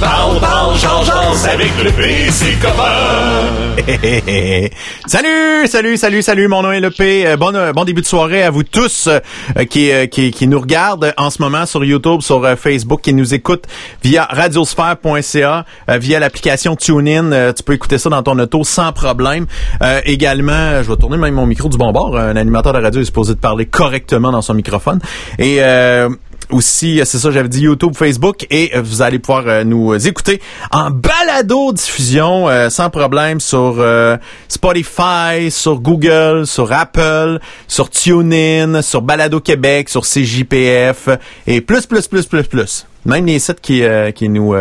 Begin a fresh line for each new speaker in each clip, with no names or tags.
Parle, avec le
salut, salut, salut, salut, mon nom est le P. Euh, bon, euh, bon début de soirée à vous tous euh, qui, qui, qui, nous regardent en ce moment sur YouTube, sur Facebook, qui nous écoutent via radiosphère.ca, via l'application TuneIn. tu peux écouter ça dans ton auto sans problème. également, je vais tourner même mon micro du bon bord. Un animateur de radio est supposé de parler correctement dans son microphone. Et aussi, c'est ça, j'avais dit YouTube, Facebook, et euh, vous allez pouvoir euh, nous écouter en balado diffusion euh, sans problème sur Spotify, sur Google, sur Apple, sur TuneIn, sur Balado Québec, sur CJPF et plus, plus, plus, plus, plus. Même les sites qui, qui nous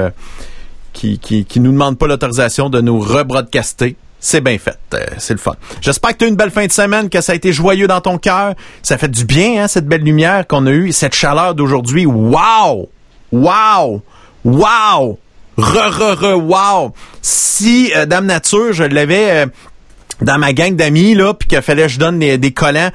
qui, qui, qui nous demandent pas l'autorisation de nous rebroadcaster c'est bien fait. Euh, c'est le fun. J'espère que tu as une belle fin de semaine, que ça a été joyeux dans ton cœur. Ça fait du bien, hein, cette belle lumière qu'on a eue, cette chaleur d'aujourd'hui. Wow! Wow! Wow! Re, re, re, wow! Si euh, Dame Nature, je l'avais euh, dans ma gang d'amis, là, puis qu'il fallait que je donne des, des collants,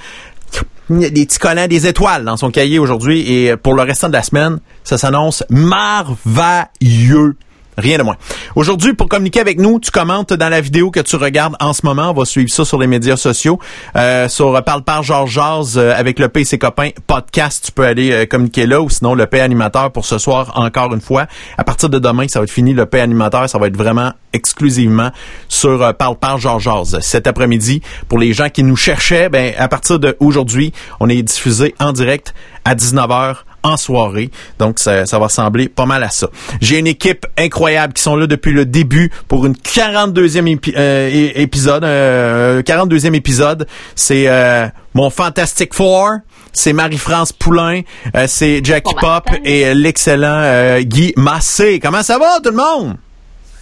des petits collants, des étoiles dans son cahier aujourd'hui, et pour le restant de la semaine, ça s'annonce merveilleux. Rien de moins. Aujourd'hui, pour communiquer avec nous, tu commentes dans la vidéo que tu regardes en ce moment. On va suivre ça sur les médias sociaux. Euh, sur Parle par Georges euh, avec le P et ses copains podcast, tu peux aller euh, communiquer là ou sinon le P animateur pour ce soir encore une fois. À partir de demain, ça va être fini le P animateur, ça va être vraiment exclusivement sur euh, Parle par Georges Jazz. Cet après-midi, pour les gens qui nous cherchaient, ben à partir d'aujourd'hui, on est diffusé en direct à 19h en soirée. Donc, ça, va ressembler pas mal à ça. J'ai une équipe incroyable qui sont là depuis le début pour une 42e euh, épisode. 42e euh, épisode. C'est euh, mon Fantastic Four. C'est Marie-France Poulain. c'est Jackie Pop et l'excellent Guy Massé. Comment ça va, tout le monde?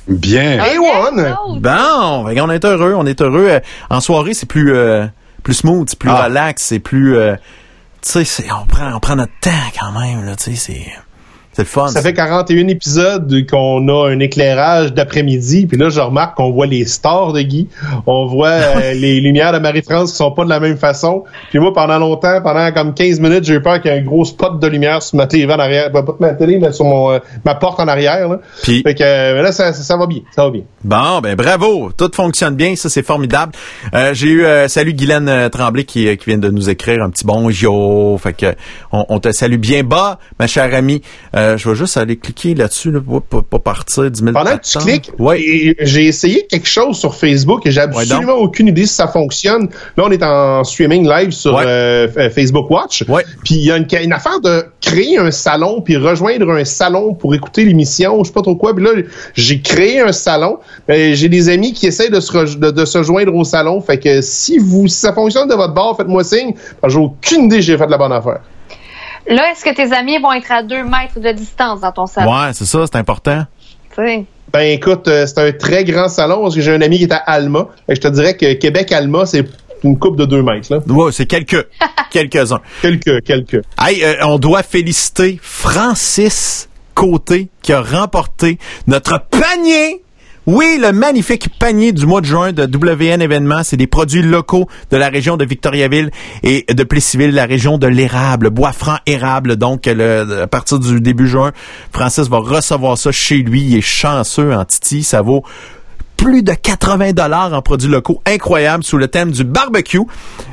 Bien.
Hey, one.
Bon, on est heureux, on est heureux. En soirée, c'est plus plus smooth, c'est plus ah. relax, c'est plus tu sais, on prend, on prend notre temps quand même, là, tu sais, c'est... C'est le fun.
Ça fait 41 épisodes qu'on a un éclairage d'après-midi, puis là je remarque qu'on voit les stars de Guy, on voit euh, les lumières de Marie-France qui sont pas de la même façon. Puis moi pendant longtemps, pendant comme 15 minutes, j'ai eu peur qu'il y ait un gros spot de lumière sur ma télé en arrière, pas ma télé mais sur mon euh, ma porte en arrière là. Puis fait que euh, là ça, ça, va bien, ça va bien.
Bon, ben bravo, tout fonctionne bien, ça c'est formidable. j'ai eu salut Guylaine Tremblay qui, qui vient de nous écrire un petit bonjour, fait que on, on te salue bien bas, ma chère amie. Euh, je vais juste aller cliquer là-dessus pour, pas partir 10 000
Pendant que tu cliques, j'ai essayé quelque chose sur Facebook et j'ai absolument aucune idée si ça fonctionne. Là, on est en streaming live sur euh, Facebook Watch. Puis il y a une, affaire de créer un salon puis rejoindre un salon pour écouter l'émission, je sais pas trop quoi. Puis là, j'ai créé un salon. J'ai des amis qui essayent de se, de, se joindre au salon. Fait que si vous si ça fonctionne de votre bord, faites-moi signe. J'ai aucune idée que j'ai fait de la bonne affaire.
Là, est-ce que tes amis vont être à deux mètres de distance dans ton salon?
Ouais, c'est ça, c'est important.
Ben écoute, euh, c'est un très grand salon parce que j'ai un ami qui est à Alma. je te dirais que Québec-Alma, c'est une coupe de deux mètres. Là.
Ouais, c'est quelques, quelques-uns.
quelques, quelques.
Hey, euh, on doit féliciter Francis Côté qui a remporté notre panier oui, le magnifique panier du mois de juin de WN événements, c'est des produits locaux de la région de Victoriaville et de Plessisville, la région de l'érable, bois franc érable. Donc, à partir du début juin, Francis va recevoir ça chez lui. Il est chanceux en Titi. Ça vaut plus de 80 dollars en produits locaux incroyables sous le thème du barbecue.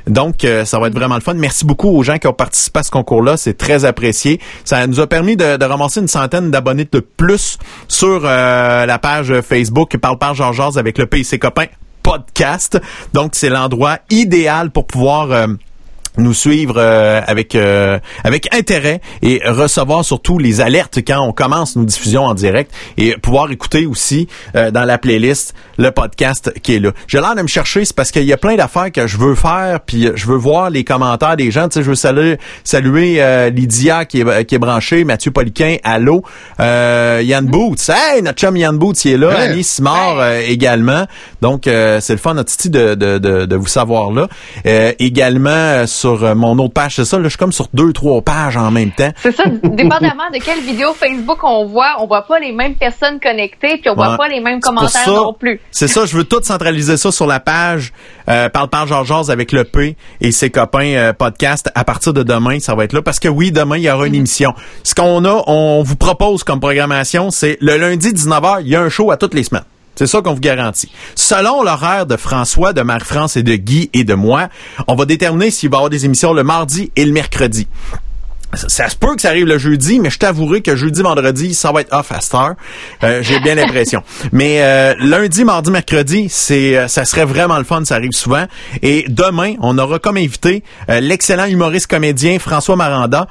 Donc, euh, ça va être vraiment le fun. Merci beaucoup aux gens qui ont participé à ce concours-là. C'est très apprécié. Ça nous a permis de, ramasser une centaine d'abonnés de plus sur euh, la page Facebook Parle par Georges avec le PC Copain podcast. Donc, c'est l'endroit idéal pour pouvoir... Euh, nous suivre euh, avec euh, avec intérêt et recevoir surtout les alertes quand on commence nos diffusions en direct et pouvoir écouter aussi euh, dans la playlist le podcast qui est là. J'ai l'air de me chercher, c'est parce qu'il y a plein d'affaires que je veux faire puis je veux voir les commentaires des gens. Tu sais, je veux saluer, saluer Lydia qui est qui est branchée, Mathieu Poliquin, allô, Yann Boots, hey notre chum Yann Boots il est là, Annie Simard également. Donc c'est le fun notre de, de, de, de vous savoir là. également sur euh, mon autre page. C'est ça, là, je suis comme sur deux, trois pages en même temps.
C'est ça, dépendamment de quelle vidéo Facebook on voit, on voit pas les mêmes personnes connectées, puis on voit pas les mêmes commentaires non plus.
C'est ça, je veux tout centraliser ça sur la page euh, Parle par Georges avec le P et ses copains euh, podcast. À partir de demain, ça va être là. Parce que oui, demain, il y aura une mhm. émission. Ce qu'on a, on vous propose comme programmation, c'est le lundi 19h, il y a un show à toutes les semaines. C'est ça qu'on vous garantit. Selon l'horaire de François, de Marie-France et de Guy et de moi, on va déterminer s'il va y avoir des émissions le mardi et le mercredi ça, se peut que ça arrive le jeudi, mais je t'avouerai que jeudi, vendredi, ça va être off à Star. Euh, J'ai bien l'impression. Mais euh, lundi, mardi, mercredi, c'est, euh, ça serait vraiment le fun. Ça arrive souvent. Et demain, on aura comme invité euh, l'excellent humoriste comédien François Maranda.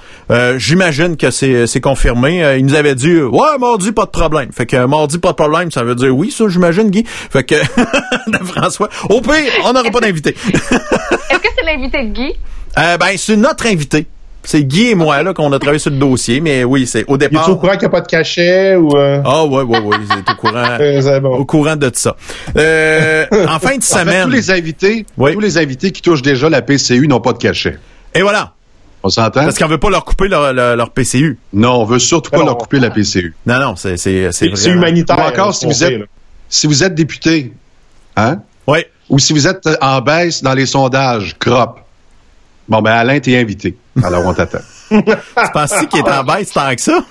J'imagine que c'est, c'est confirmé. il nous avait dit, ouais, mardi, pas de problème. Fait que mardi, pas de problème, ça veut dire oui, ça, j'imagine, Guy. Fait que François, au pire, on n'aura pas d'invité.
Est-ce que c'est l'invité de Guy?
ben, c'est notre invité. C'est Guy et moi là qu'on a travaillé sur le dossier, mais oui, c'est au départ.
Il est au courant qu'il n'y a pas de cachet ou. Euh?
Ah ouais ouais ouais, il est au courant. Au courant de tout ça. Euh, en fin de semaine.
tous les invités, tous les invités qui touchent déjà la PCU n'ont pas de cachet.
Et voilà.
On s'entend?
Parce qu'on veut pas leur couper leur, leur, PCU.
Non, on veut surtout pas leur couper la PCU.
Non, non, c'est c'est
c'est humanitaire.
Ou encore si vous êtes si vous êtes député, hein?
Oui.
Ou si vous êtes en baisse dans les sondages, crop. Bon, ben, Alain, t'es invité. Alors, on t'attend.
tu penses qu'il est en baisse tant que ça?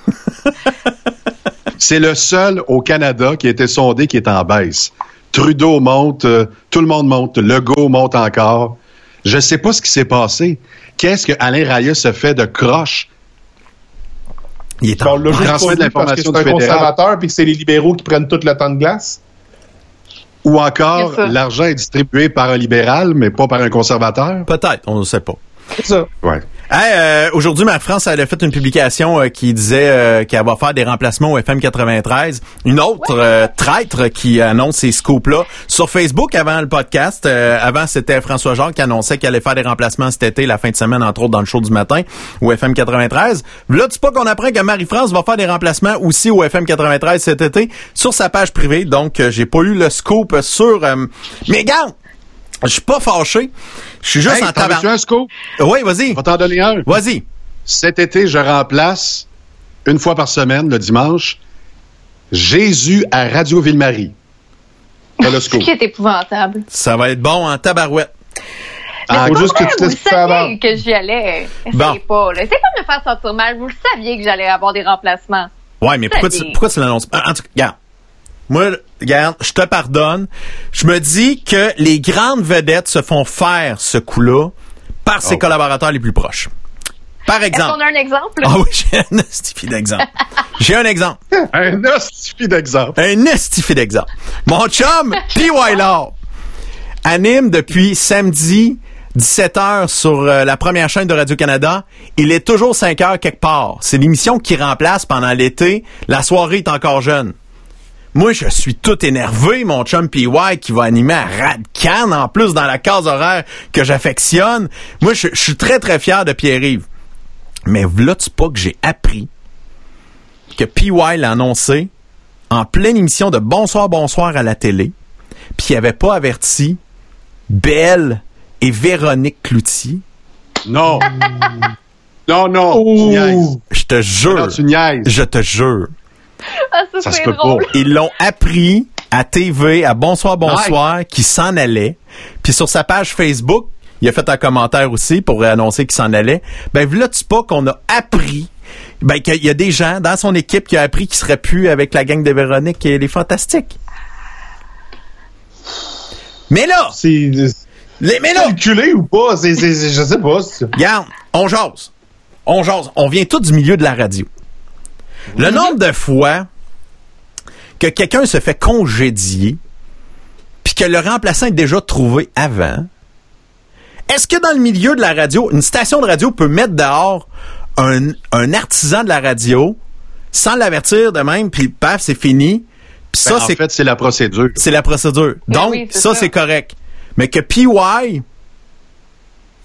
C'est le seul au Canada qui a été sondé qui est en baisse. Trudeau monte, euh, tout le monde monte, Legault monte encore. Je sais pas ce qui s'est passé. Qu'est-ce que Alain Raya se fait de croche?
Il est en baisse. transmet de l'information C'est un conservateur puis que c'est les libéraux qui prennent tout le temps de glace?
Ou encore, l'argent est distribué par un libéral, mais pas par un conservateur?
Peut-être, on ne sait pas.
C'est ça.
Ouais.
Euh, aujourd'hui, ma France elle a fait une publication euh, qui disait euh, qu'elle va faire des remplacements au FM 93. Une autre traître qui annonce ces scoops-là sur Facebook avant le podcast. avant, c'était François Jacques qui annonçait qu'elle allait faire des remplacements cet été, la fin de semaine, entre autres dans le show du matin, au FM 93. Là, tu pas qu'on apprend que Marie-France va faire des remplacements aussi au FM 93 cet été sur sa page privée. Donc, j'ai pas eu le scoop sur... mais regarde, je suis pas fâché. Je suis juste en tabac.
tu un scoop?
Oui, vas-y.
On va t'en donner un.
Vas-y.
Cet été, je remplace une fois par semaine, le dimanche, Jésus à Radio Ville-Marie.
le scoop. qui est épouvantable.
Ça va être bon en tabarouette.
Ah, faut juste que tu vous saviez que j'y allais. Bon. pas, C'est pas me faire sentir mal. Vous le saviez que j'allais avoir des remplacements.
Ouais, mais pourquoi tu, pourquoi tu l'annonces pas? En tout cas, regarde. Moi, regarde, je te pardonne. Je me dis que les grandes vedettes se font faire ce coup-là par ses oh. collaborateurs les plus proches. Par exemple.
Est-ce qu'on a un exemple?
Ah oui, j'ai un estifi d'exemple. j'ai un exemple.
un estifi d'exemple.
Un d'exemple. Mon chum, P.Y. Law, anime depuis samedi 17h sur euh, la première chaîne de Radio-Canada. Il est toujours 5 h quelque part. C'est l'émission qui remplace pendant l'été. La soirée est encore jeune. Moi, je suis tout énervé, mon chum PY qui va animer à Radcan, en plus dans la case horaire que j'affectionne. Moi, je, suis très, très fier de Pierre-Yves. Mais là, tu pas que j'ai appris que PY l'a annoncé en pleine émission de Bonsoir, Bonsoir à la télé, puis il avait pas averti Belle et Véronique Cloutier.
Non. non, non.
Je te jure. je te jure.
Ah, ça, se peut pas.
Ils l'ont appris à TV, à Bonsoir Bonsoir, qui s'en allait. Puis sur sa page Facebook, il a fait un commentaire aussi pour annoncer qu'il s'en allait. Ben, là, tu pas qu'on a appris ben, qu'il y a des gens dans son équipe qui a appris qu'il serait plus avec la gang de Véronique et les Fantastiques. Mais là!
C'est. Mais là! Calculé ou pas? C'est, je sais pas.
Regarde, on jase. On jase. On vient tous du milieu de la radio. Le nombre de fois que quelqu'un se fait congédier, puis que le remplaçant est déjà trouvé avant, est-ce que dans le milieu de la radio, une station de radio peut mettre dehors un, artisan de la radio sans l'avertir de même, puis paf, c'est fini.
Puis ça, ben, en fait, c'est la procédure.
C'est la procédure. Ben Donc, ça, c'est correct. Mais que PY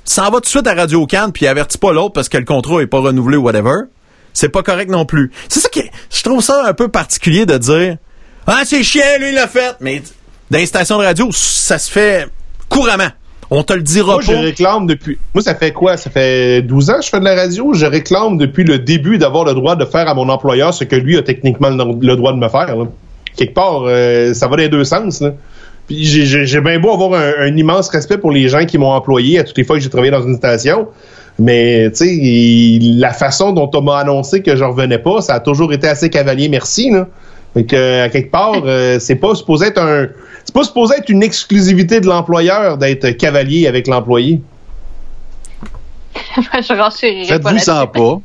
s'en va tout de suite à Radio Cannes puis avertit pas l'autre parce que le contrat est pas renouvelé ou whatever c'est pas correct non plus. C'est ça qui je trouve ça un peu particulier de dire ah c'est chien lui il l'a fait mais dans les stations de radio ça se fait couramment. On te le dira
moi,
pas.
je réclame depuis. Moi, ça fait quoi? Ça fait 12 ans que je fais de la radio. Je réclame depuis le début d'avoir le droit de faire à mon employeur ce que lui a techniquement le, droit de me faire. Quelque part, euh, ça va dans les deux sens. Puis j'ai bien beau avoir un, immense respect pour les gens qui m'ont employé à toutes les fois que j'ai travaillé dans une station. Mais tu sais, la façon dont on m'a annoncé que je revenais pas, ça a toujours été assez cavalier, merci. Là. Fait que, à quelque part, euh, c'est pas supposé être un. C'est pas supposé être une exclusivité de l'employeur d'être cavalier avec l'employé.
je
Faites-vous-en pas.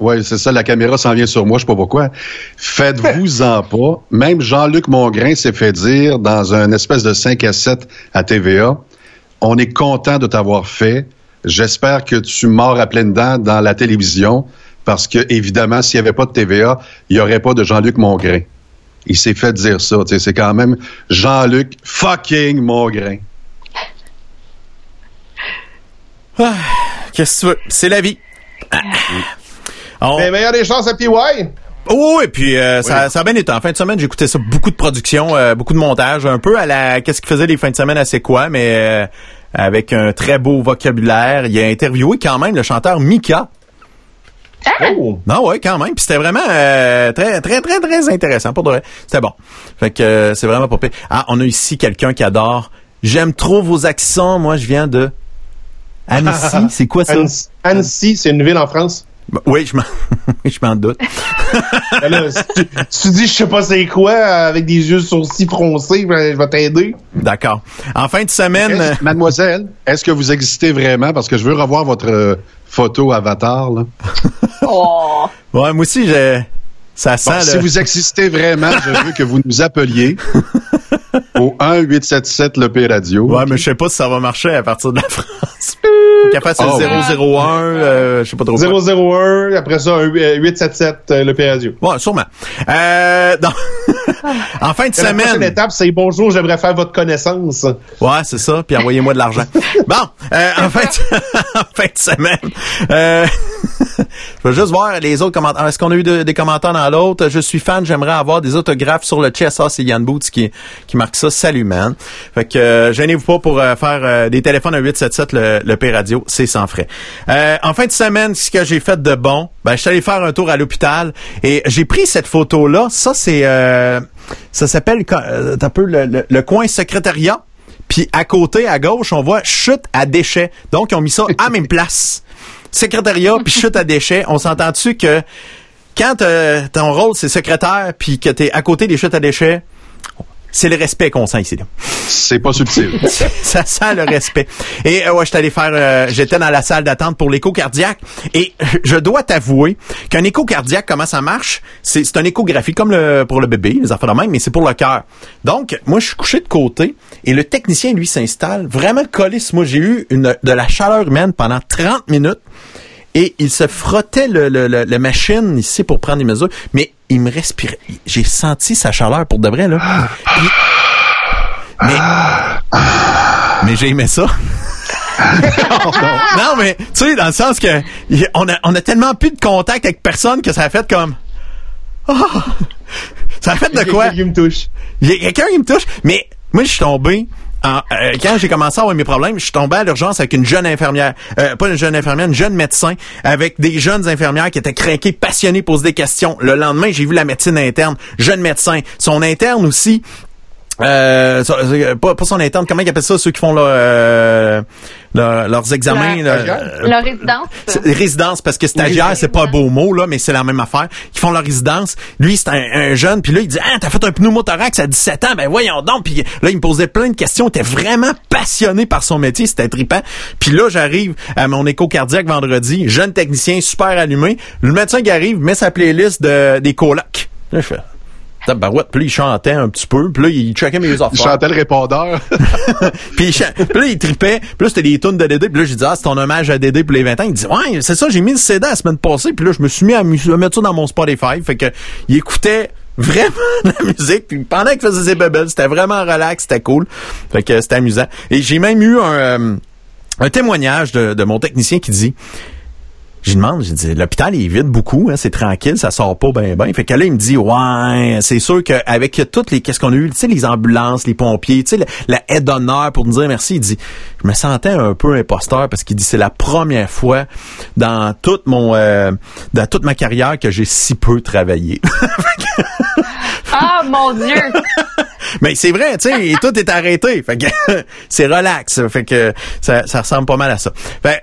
Oui, c'est ça, la caméra s'en vient sur moi, je sais pas pourquoi. Faites-vous-en pas. Même Jean-Luc Mongrain s'est fait dire dans un espèce de 5 à 7 à TVA, on est content de t'avoir fait. J'espère que tu mords à pleines dents dans la télévision parce que, évidemment, s'il n'y avait pas de TVA, il n'y aurait pas de Jean-Luc Mongrain. Il s'est fait dire ça. C'est quand même Jean-Luc fucking Mongrain.
Ah, Qu'est-ce que tu veux? C'est la vie.
Mais meilleure des chances à PY.
Oh, et puis euh, Ça, ça a bien été. En fin de semaine, j'écoutais ça, beaucoup de production, euh, beaucoup de montage, un peu à la qu'est-ce qu'il faisait les fins de semaine à C'est quoi, mais euh, avec un très beau vocabulaire. Il a interviewé quand même le chanteur Mika.
Ah! Oh.
Non, ouais, quand même. Puis c'était vraiment très, très, très, très intéressant. Pour de vrai. C'était bon. Fait que c'est vraiment pas pire. Ah, on a ici quelqu'un qui adore. J'aime trop vos accents. Moi, je viens de Annecy. c'est quoi ça?
Annecy, c'est une ville en France.
Bah, oui, je m'en, je m'en doute.
là, si tu, dis je sais pas c'est quoi avec des yeux sourcils froncés, ben, je vais t'aider.
D'accord. En fin de semaine,
mademoiselle, est-ce que vous existez vraiment? Parce que je veux revoir votre euh, photo avatar là.
oh.
Ouais, moi aussi j'ai ça sent
Si vous existez vraiment, je veux que vous nous appeliez au 1-877 le P Radio.
Ouais, mais je sais pas si ça va marcher à partir de la France. Faut qu'elle fasse oh. 001, euh, je sais pas trop.
001, après ça, 877 euh, le P Radio.
Ouais, sûrement. Euh, en fin de semaine. La prochaine
étape, c'est bonjour, j'aimerais faire votre connaissance.
Ouais, c'est ça, puis envoyez-moi de l'argent. bon, euh, en, fin de... en fin de semaine, euh... je vais juste voir les autres commentaires. Est-ce qu'on a eu des commentaires dans l'autre? Je suis fan, j'aimerais avoir des autographes sur le chest. Ah, c'est Yann Boots qui, qui marque ça. Salut, man. Fait que, euh, gênez-vous pas pour euh, faire euh, des téléphones à 877 le, le P-Radio. C'est sans frais. en fin de semaine, ce que j'ai fait de bon, ben, je suis allé faire un tour à l'hôpital et j'ai pris cette photo-là. Ça, c'est, ça s'appelle, un peu le, coin secrétariat. Puis à côté, à gauche, on voit chute à déchets. Donc, ils ont mis ça à même place secrétariat puis chute à déchets, on s'entend-tu que quand euh, ton rôle c'est secrétaire puis que t'es à côté des chutes à déchets, c'est le respect qu'on sent ici.
C'est pas subtil.
ça sent le respect. Et euh, ouais, j'étais allé faire, euh, j'étais dans la salle d'attente pour l'écho cardiaque et je dois t'avouer qu'un écho cardiaque, comment ça marche? C'est c'est une échographie comme le pour le bébé, les enfants de même, mais c'est pour le cœur. Donc moi, je suis couché de côté et le technicien lui s'installe vraiment collé. Moi, j'ai eu une de la chaleur humaine pendant 30 minutes et il se frottait le, le, le, la machine ici pour prendre des mesures, mais il me respirait. J'ai senti sa chaleur pour de vrai, là. mais, mais j'ai aimé ça. non, mais tu sais, dans le sens que on a, on a tellement plus de contact avec personne que ça a fait comme. Oh, ça a fait de quoi?
Il y a quelqu'un qui me touche.
Il y a quelqu'un qui me touche, mais moi je suis tombé euh, quand j'ai commencé à avoir mes problèmes, je suis à l'urgence avec une jeune infirmière, euh, pas une jeune infirmière, une jeune médecin, avec des jeunes infirmières qui étaient craquées, passionnées, poser des questions. Le lendemain, j'ai vu la médecine interne, jeune médecin. Son interne aussi, euh, euh, pas, pas son interne, comment ils appellent ça, ceux qui font leur, leurs examens.
leur résidence.
Résidence, parce que stagiaire, c'est pas un beau mot, là, mais c'est la même affaire. Ils font leur résidence. Lui, c'est un, jeune, puis là, il dit, ah, t'as fait un pneumothorax à 17 ans, ben voyons donc. Puis là, il me posait plein de questions. Il était vraiment passionné par son métier, c'était trippant. Puis là, j'arrive à mon écho cardiaque vendredi, jeune technicien, super allumé. Le médecin qui arrive met sa playlist de, des colocs. Là, je fais, Barouette. Puis là, il chantait un petit peu. Puis là, il checkait mes affaires.
Il chantait le répondeur.
puis, là, il tripait. Puis là, c'était des tunes de Dédé. Puis là, j'ai dit, ah, c'est ton hommage à Dédé pour les 20 ans. Il dit, ouais, c'est ça, j'ai mis le CD la semaine passée. Puis là, je me suis mis à, mettre ça dans mon Spotify. Fait que, il écoutait vraiment la musique. Puis pendant qu'il faisait ses bubbles, c'était vraiment relax, c'était cool. Fait que c'était amusant. Et j'ai même eu un, euh, un témoignage de, de mon technicien qui dit, je demande, je dis, l'hôpital est vide beaucoup, hein, c'est tranquille, ça sort pas bien ben. Fait que là, il me dit, ouais, c'est sûr qu'avec toutes les, qu'est-ce qu'on a eu, tu sais, les ambulances, les pompiers, tu sais, la, aide d'honneur pour nous dire merci, il dit, je me sentais un peu imposteur parce qu'il dit, c'est la première fois dans toute mon, euh, dans toute ma carrière que j'ai si peu travaillé.
ah, mon Dieu!
Mais c'est vrai, tu sais, tout est arrêté. Fait que c'est relax. Fait que ça, ça, ressemble pas mal à ça.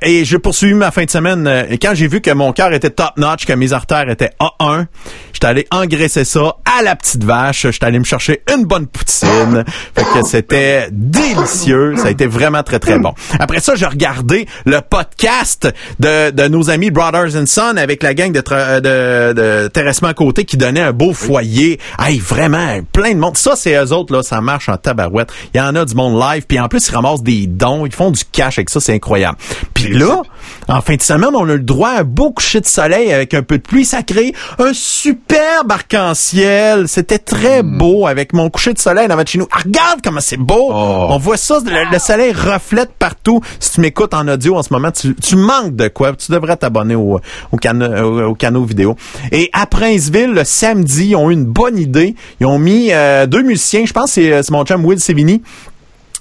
et je poursuivi ma fin de semaine. Euh, et quand j'ai vu que mon cœur était top notch, que mes artères étaient A1, j'étais allé engraisser ça à la petite vache. J'étais allé me chercher une bonne poutine. Fait que c'était délicieux. Ça a été vraiment très très bon. Après ça, j'ai regardé le podcast de, de nos amis Brothers and Sons avec la gang de, de, de Terrassement Côté qui donnait un beau foyer. Hey, vraiment, plein de monde. Ça, c'est eux autres, là, ça marche en tabarouette. Il y en a du monde live, puis en plus, ils ramassent des dons, ils font du cash avec ça, c'est incroyable. Puis là, en fin de semaine, on a le droit à un beau coucher de soleil avec un peu de pluie. Ça crée un superbe arc-en-ciel. C'était très hmm. beau avec mon coucher de soleil dans votre chez nous. Ah, regarde comment c'est beau! Oh. On voit ça, le, soleil reflète partout. Si tu m'écoutes en audio en ce moment, tu, manques de quoi. Tu devrais t'abonner au, au, au, canot vidéo. Et à Princeville, le samedi, ils ont eu une bonne idée. Ils ont mis euh, deux musiciens, je pense que c'est euh, mon chum Will Sevigny,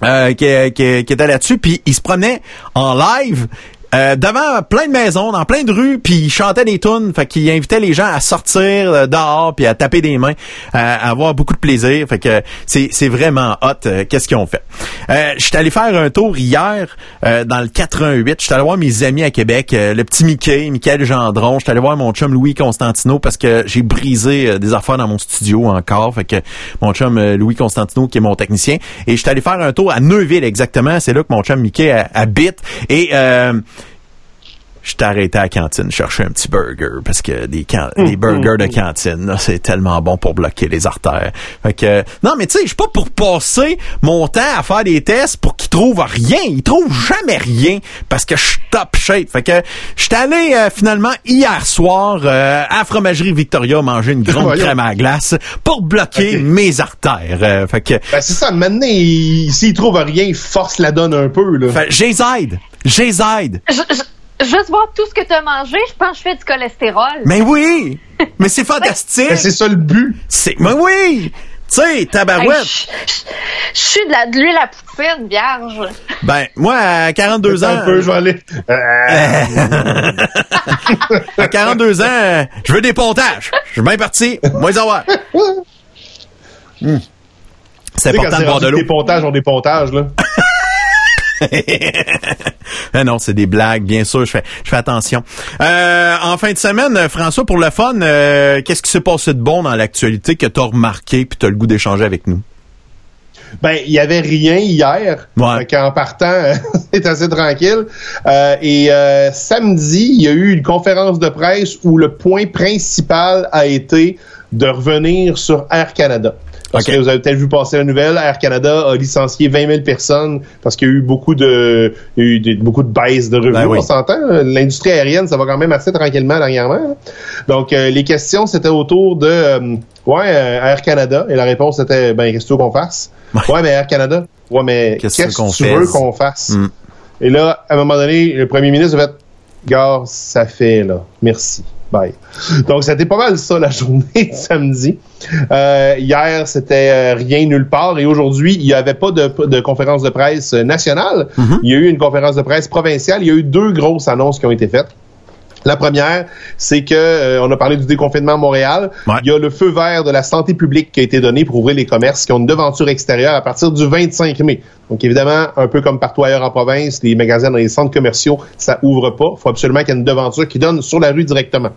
euh, qui, qui, qui, était là-dessus, puis il se prenait en live euh, devant plein de maisons, dans plein de rues, puis il chantait des tunes, fait qu'il invitait les gens à sortir euh, dehors puis à taper des mains, à avoir beaucoup de plaisir. Fait que c'est vraiment hot. Euh, qu'est-ce qu'ils ont fait euh, J'étais allé faire un tour hier dans le 88. J'étais allé voir mes amis à Québec, le petit Mickey, Michael Gendron. J'étais allé voir mon chum Louis Constantino parce que j'ai brisé des affaires dans mon studio encore. Fait que mon chum Louis Constantino qui est mon technicien et j'étais allé faire un tour à Neuville exactement. C'est là que mon chum Mickey habite et je arrêté à la cantine chercher un petit burger parce que des, des mm, burgers de mm, mm. cantine, c'est tellement bon pour bloquer les artères. Fait que, non, mais tu sais, je suis pas pour passer mon temps à faire des tests pour qu'ils trouvent rien. Ils trouvent jamais rien parce que je suis top shape. Fait que, je suis allé euh, finalement hier soir euh, à Fromagerie Victoria manger une grande crème à glace pour bloquer mes artères. Euh, fait que,
ben, c'est ça, maintenant, s'ils trouvent rien, force la donne un peu, là.
Fait, j'ai J'ai
Juste voir tout ce que tu as mangé, je pense que je fais du cholestérol.
Mais oui! Mais c'est fantastique!
c'est ça le but!
C'est, mais oui! Tu sais, tabarouette!
je suis de, la, de l'huile à poutine, vierge.
Ben, moi, à 42 ans...
Un peu, je vais aller...
à 42 ans, je veux des pontages. Je suis bien parti. Moi, les avoir. Hmm. C'est important de boire de l'eau.
Des pontages ont des pontages, là.
non, c'est des blagues, bien sûr. Je fais, je fais attention. Euh, en fin de semaine, François, pour le fun, euh, qu'est-ce qui s'est passé de bon dans l'actualité que tu as remarqué puis tu as le goût d'échanger avec nous?
Ben, il y avait rien hier. Ouais. En partant, c'est assez tranquille. Euh, et samedi, il y a eu une conférence de presse où le point principal a été de revenir sur Air Canada. Parce que vous avez peut-être vu passer la nouvelle, Air Canada a licencié 20 000 personnes parce qu'il y a eu beaucoup de, eu beaucoup de baisse de revenus, ben on s'entend. L'industrie aérienne, ça va quand même assez tranquillement dernièrement. Donc, euh, les questions, c'était autour de, euh, ouais, euh, Air Canada. Et la réponse était, ben, qu'est-ce que tu veux qu'on fasse? Ouais. mais Air Canada. Ouais, mais qu'est-ce que tu veux qu'on fasse? Hmm. Et là, à un moment donné, le premier ministre a fait, gars, ça fait, là. Merci. Donc, c'était pas mal ça la journée de samedi. Euh, hier, c'était euh, rien nulle part. Et aujourd'hui, il n'y avait pas de, conférence de presse nationale. Mm-hmm. Il y a eu une conférence de presse provinciale. Il y a eu deux grosses annonces qui ont été faites. La première, c'est que euh, on a parlé du déconfinement à Montréal. Il y a le feu vert de la santé publique qui a été donné pour ouvrir les commerces qui ont une devanture extérieure à partir du 25 mai. Donc évidemment, un peu comme partout ailleurs en province, les magasins dans les centres commerciaux, ça ouvre pas. Il faut absolument qu'il y ait une devanture qui donne sur la rue directement.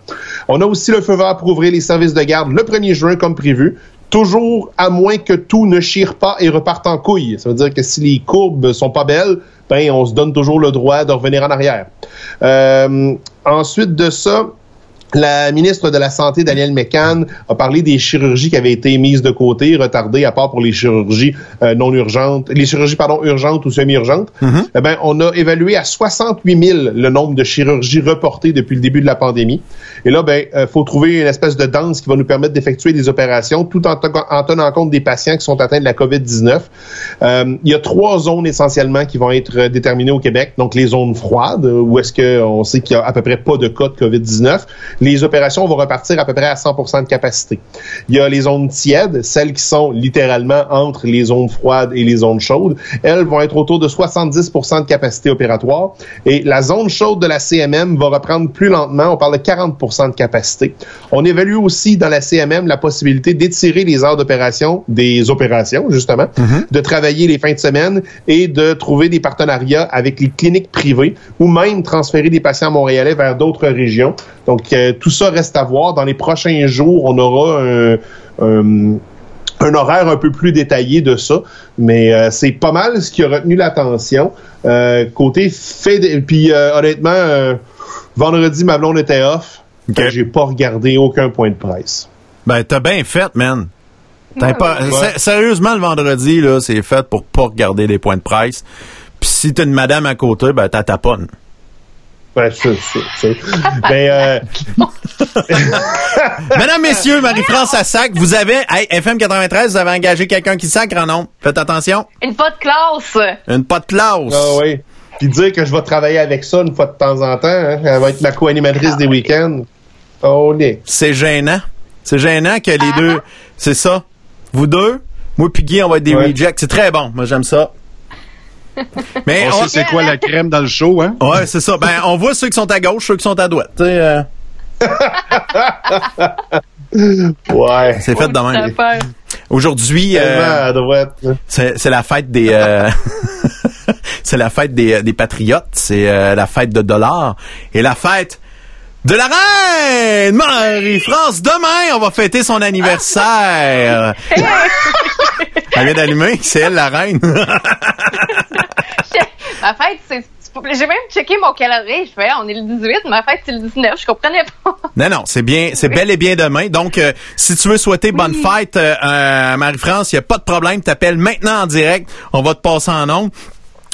On a aussi le feu vert pour ouvrir les services de garde le 1er juin comme prévu toujours à moins que tout ne chire pas et reparte en couille. Ça veut dire que si les courbes sont pas belles, on se donne toujours le droit de revenir en arrière. Euh, ensuite de ça, La ministre de la Santé, Danielle McCann, a parlé des chirurgies qui avaient été mises de côté, retardées, à part pour les chirurgies euh, non urgentes, les chirurgies, pardon, urgentes ou semi-urgentes. Mm-hmm. Eh ben, on a évalué à 68 000 le nombre de chirurgies reportées depuis le début de la pandémie. Et là, ben, euh, faut trouver une espèce de danse qui va nous permettre d'effectuer des opérations tout en, en, tenant compte des patients qui sont atteints de la COVID-19. Euh, il y a trois zones essentiellement qui vont être déterminées au Québec. Donc, les zones froides, où est-ce qu'on sait qu'il y a à peu près pas de cas de COVID-19 les opérations vont repartir à peu près à 100% de capacité. Il y a les zones tièdes, celles qui sont littéralement entre les zones froides et les zones chaudes. Elles vont être autour de 70% de capacité opératoire. Et la zone chaude de la CMM va reprendre plus lentement. On parle de 40% de capacité. On évalue aussi dans la CMM la possibilité d'étirer les heures d'opération des opérations, justement, mm-hmm. de travailler les fins de semaine et de trouver des partenariats avec les cliniques privées ou même transférer des patients montréalais vers d'autres régions. Donc, euh, tout ça reste à voir. Dans les prochains jours, on aura un, horaire un peu plus détaillé de ça, mais euh, c'est pas mal ce qui a retenu l'attention. Euh, côté fait, puis honnêtement, vendredi, ma blonde était off. J'ai pas regardé aucun point de presse.
Ben, t'as bien fait, man. Pas, Sérieusement, le vendredi, là, c'est fait pour pas regarder les points de presse. Puis si t'as une madame à côté, ben, t'as taponne.
Ben, c'est ça. Ben, euh...
Mesdames, messieurs, Marie-France à sac, vous avez, FM 93, vous avez engagé quelqu'un qui sacre en nom. Faites attention.
Une pas de classe.
Une pas de classe.
Ah oui. Puis dire que je vais travailler avec ça une fois de temps en temps. Hein. Elle va être ma co-animatrice des week-ends. Oh,
C'est gênant. C'est gênant que les ah. deux. C'est ça. Vous deux, moi puis Guy, on va être des rejects. C'est très bon. Moi, j'aime ça.
Mais on, sait c'est quoi la crème dans le show, hein?
Ouais, c'est ça. Ben, on voit ceux qui sont à gauche, ceux qui sont à droite. Euh.
ouais.
C'est fait de même. Aujourd'hui,
euh,
c'est la fête des. Euh, c'est la fête des, des patriotes. C'est la fête de dollars et la fête de la reine Marie-France. Demain, on va fêter son anniversaire. elle vient d'allumer, c'est elle la reine.
ma fête, c'est j'ai même checké mon calendrier. Je fais, on est le 18, ma fête, c'est le 19. Je comprenais pas.
Non, non, c'est bien, c'est bel et bien demain. Donc, euh, si tu veux souhaiter bonne fête euh, à Marie-France, il n'y a pas de problème. T'appelles maintenant en direct. On va te passer en nombre.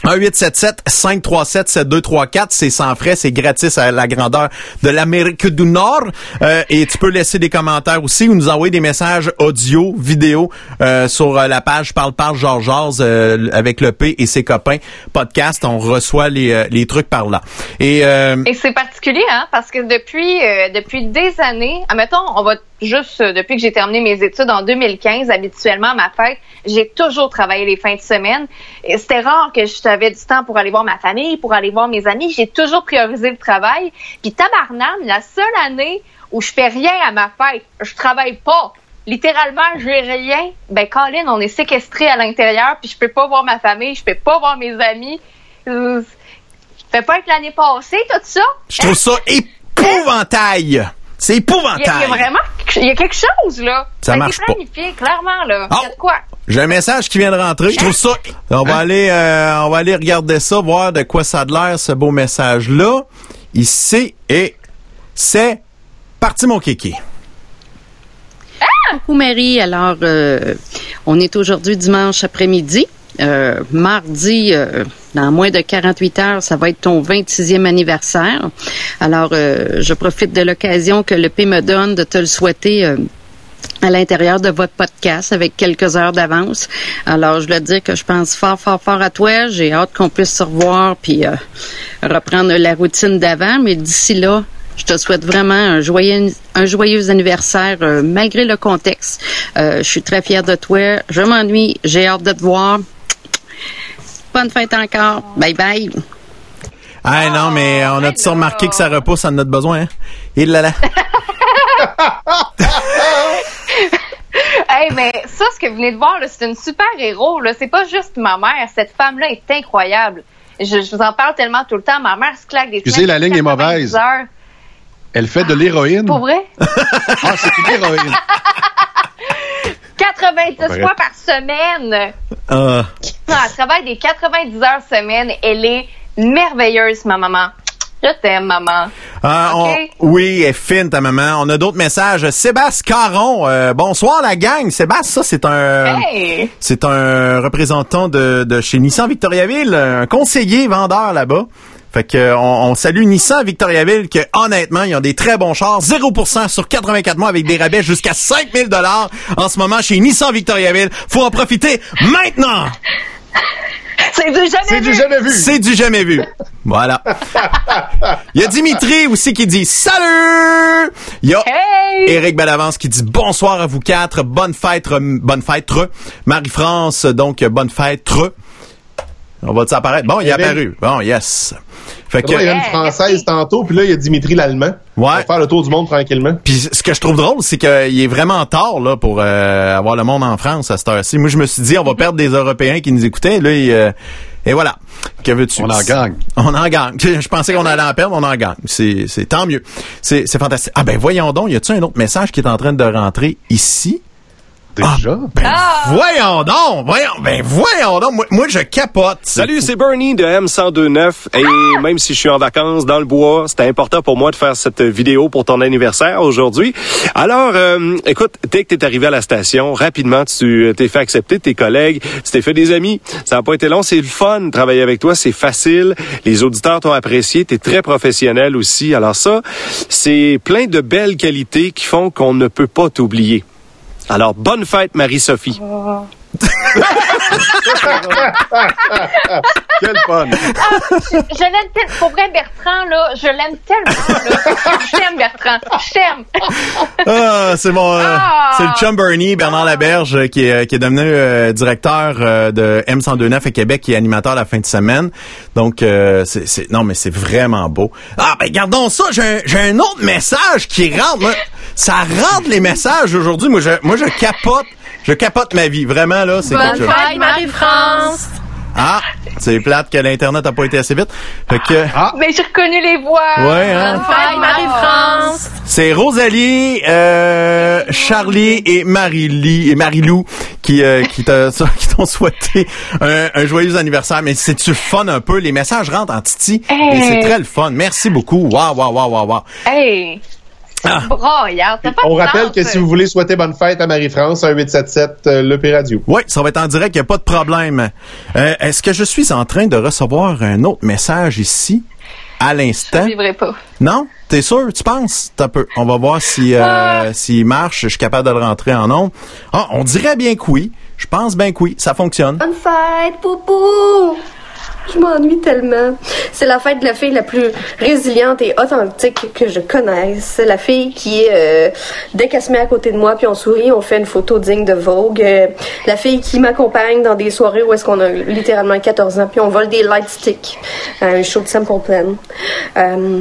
1-877-537-7234. C'est sans frais, c'est gratis à la grandeur de l'Amérique du Nord. Euh, et tu peux laisser des commentaires aussi ou nous envoyer des messages audio, vidéo euh, sur euh, la page Parle Parle Georges avec le P et ses copains podcast. On reçoit les, les trucs par là.
Et, et c'est particulier, hein, parce que depuis depuis des années, admettons, on va juste depuis que j'ai terminé mes études en 2015, habituellement à ma fête, j'ai toujours travaillé les fins de semaine. C'était rare que je du temps pour aller voir ma famille, pour aller voir mes amis. J'ai toujours priorisé le travail. Puis tabarnane, la seule année où je fais rien à ma fête, je travaille pas. Littéralement, je n'ai rien. Ben, Colin, on est séquestré à l'intérieur, puis je peux pas voir ma famille, je peux pas voir mes amis. Euh, fait pas être l'année passée, tout ça.
Je trouve ça épouvantail. C'est épouvantable. Il
y, a vraiment, il y a quelque chose, là.
Ça, marche pas.
clairement, là. Oh! quoi?
J'ai un message qui vient de rentrer. Je trouve ça. On va aller, euh, on va aller regarder ça, voir de quoi ça a l'air ce beau message là. Ici et c'est parti mon kiki.
Ah! Coucou Marie. Alors, euh, on est aujourd'hui dimanche après-midi. Euh, mardi, dans moins de 48 heures, ça va être ton 26e anniversaire. Alors, je profite de l'occasion que le P me donne de te le souhaiter à l'intérieur de votre podcast avec quelques heures d'avance. Alors, je dois dire que je pense fort, fort, fort à toi. J'ai hâte qu'on puisse se revoir puis euh, reprendre la routine d'avant. Mais d'ici là, je te souhaite vraiment un joyeux, anniversaire euh, malgré le contexte. Euh, je suis très fière de toi. Je m'ennuie. J'ai hâte de te voir. Bonne fête encore. Bye bye.
Ah non, mais on a tous remarqué que ça repousse en notre besoin. Hein? Il là là.
hey, mais ça, ce que vous venez de voir, c'est une super héros. C'est pas juste ma mère. Cette femme-là est incroyable. Je, vous en parle tellement tout le temps. Ma mère se claque des
Excusez, la ligne est mauvaise. Elle fait de l'héroïne.
Pour vrai?
ah, c'est une héroïne.
90 fois par semaine.
Euh.
Non, elle travaille des 90 heures semaine. Elle est merveilleuse, ma maman. Je t'aime, maman.
Euh, oui, elle est fine, ta maman. On a d'autres messages. Sébastien Caron. Euh, bonsoir, la gang. Sébastien, ça, c'est un... C'est un représentant de, de chez Nissan Victoriaville, un conseiller vendeur là-bas. Fait que on, salue Nissan Victoriaville que honnêtement, ils ont des très bons chars, 0% sur 84 mois avec des rabais jusqu'à 5000 dollars en ce moment chez Nissan Victoriaville. Faut en profiter maintenant.
C'est du jamais vu.
jamais vu.
C'est du jamais vu. Voilà. Il y a Dimitri aussi qui dit salut. Il y a hey. Bellavance qui dit bonsoir à vous quatre. Bonne fête, bonne fête. Marie-France, donc bonne fête. On va apparaître? Bon, il est apparu. Bon, yes.
Fait que, il y a une française tantôt, puis là, il y a Dimitri l'allemand. Ouais. On va faire le tour du monde tranquillement.
Puis ce que je trouve drôle, c'est qu'il est vraiment tard là pour euh, avoir le monde en France à cette heure-ci. Moi, je me suis dit, on va perdre des Européens qui nous écoutaient. Là, euh, et voilà. Que veux-tu?
On en gagne.
On en gagne. Je pensais qu'on allait en perdre, on en gagne. C'est, c'est tant mieux. C'est, c'est fantastique. Ah ben voyons donc, y a-t-il un autre message qui est en train de rentrer ici?
Déjà?
Ah, ben, ah! voyons donc! Voyons, ben, voyons donc! Moi, je capote!
Salut, c'est Bernie de M1029. Et même si je suis en vacances dans le bois, c'était important pour moi de faire cette vidéo pour ton anniversaire aujourd'hui. Alors, euh, écoute, dès que t'es arrivé à la station, rapidement, tu t'es fait accepter de tes collègues, tu t'es fait des amis. Ça n'a pas été long. C'est le fun de travailler avec toi. C'est facile. Les auditeurs t'ont apprécié. T'es très professionnel aussi. Alors ça, c'est plein de belles qualités qui font qu'on ne peut pas t'oublier. Alors, bonne fête, Marie-Sophie.
Quel fun!
Ah, je, l'aime tellement. Pour vrai, Bertrand, là, je l'aime tellement. Je t'aime, Bertrand. Je t'aime.
Ah, c'est mon, euh, ah. c'est le chum Bernie, Bernard Laberge, qui est, qui est devenu euh, directeur euh, de M1029 à Québec, qui est animateur la fin de semaine. Donc, c'est, c'est, non, mais c'est vraiment beau. Ah, ben, gardons ça. J'ai, j'ai un autre message qui rentre. Ça rentre les messages aujourd'hui. Moi, je, moi, je capote. Je capote ma vie. Vraiment, là, c'est
quelque chose. Marie-France!
Ah, c'est plate que l'Internet n'a pas été assez vite. Fait que...
Ah. Mais j'ai reconnu les voix.
Ouais, hein?
Marie-France.
C'est Rosalie, euh, Charlie et Marie-Lie et Marie-Lou qui, euh, qui t'ont souhaité un, joyeux anniversaire. Mais c'est-tu fun un peu? Les messages rentrent en titi. Et c'est très le fun. Merci beaucoup. Waouh, waouh, waouh, waouh, waouh.
Hey! Ah.
On rappelle que si vous voulez souhaiter bonne fête à Marie-France, un 877 euh, le Radio.
Oui, ça va être en direct, il n'y a pas de problème. Euh, est-ce que je suis en train de recevoir un autre message ici à l'instant?
Je pas.
Non? T'es sûr? Tu penses? T'as peu. On va voir si euh, ah. s'il marche. Je suis capable de le rentrer en nom. Ah, on dirait bien que oui. Je pense bien que oui. Ça fonctionne.
Bonne fête, poupou! Je m'ennuie tellement. C'est la fête de la fille la plus résiliente et authentique que je connaisse. C'est la fille qui, euh, dès qu'elle se met à côté de moi puis on sourit, on fait une photo digne de Vogue. Euh, la fille qui m'accompagne dans des soirées où est-ce qu'on a littéralement 14 ans puis on vole des light sticks. Un show de Simple Plan. Euh,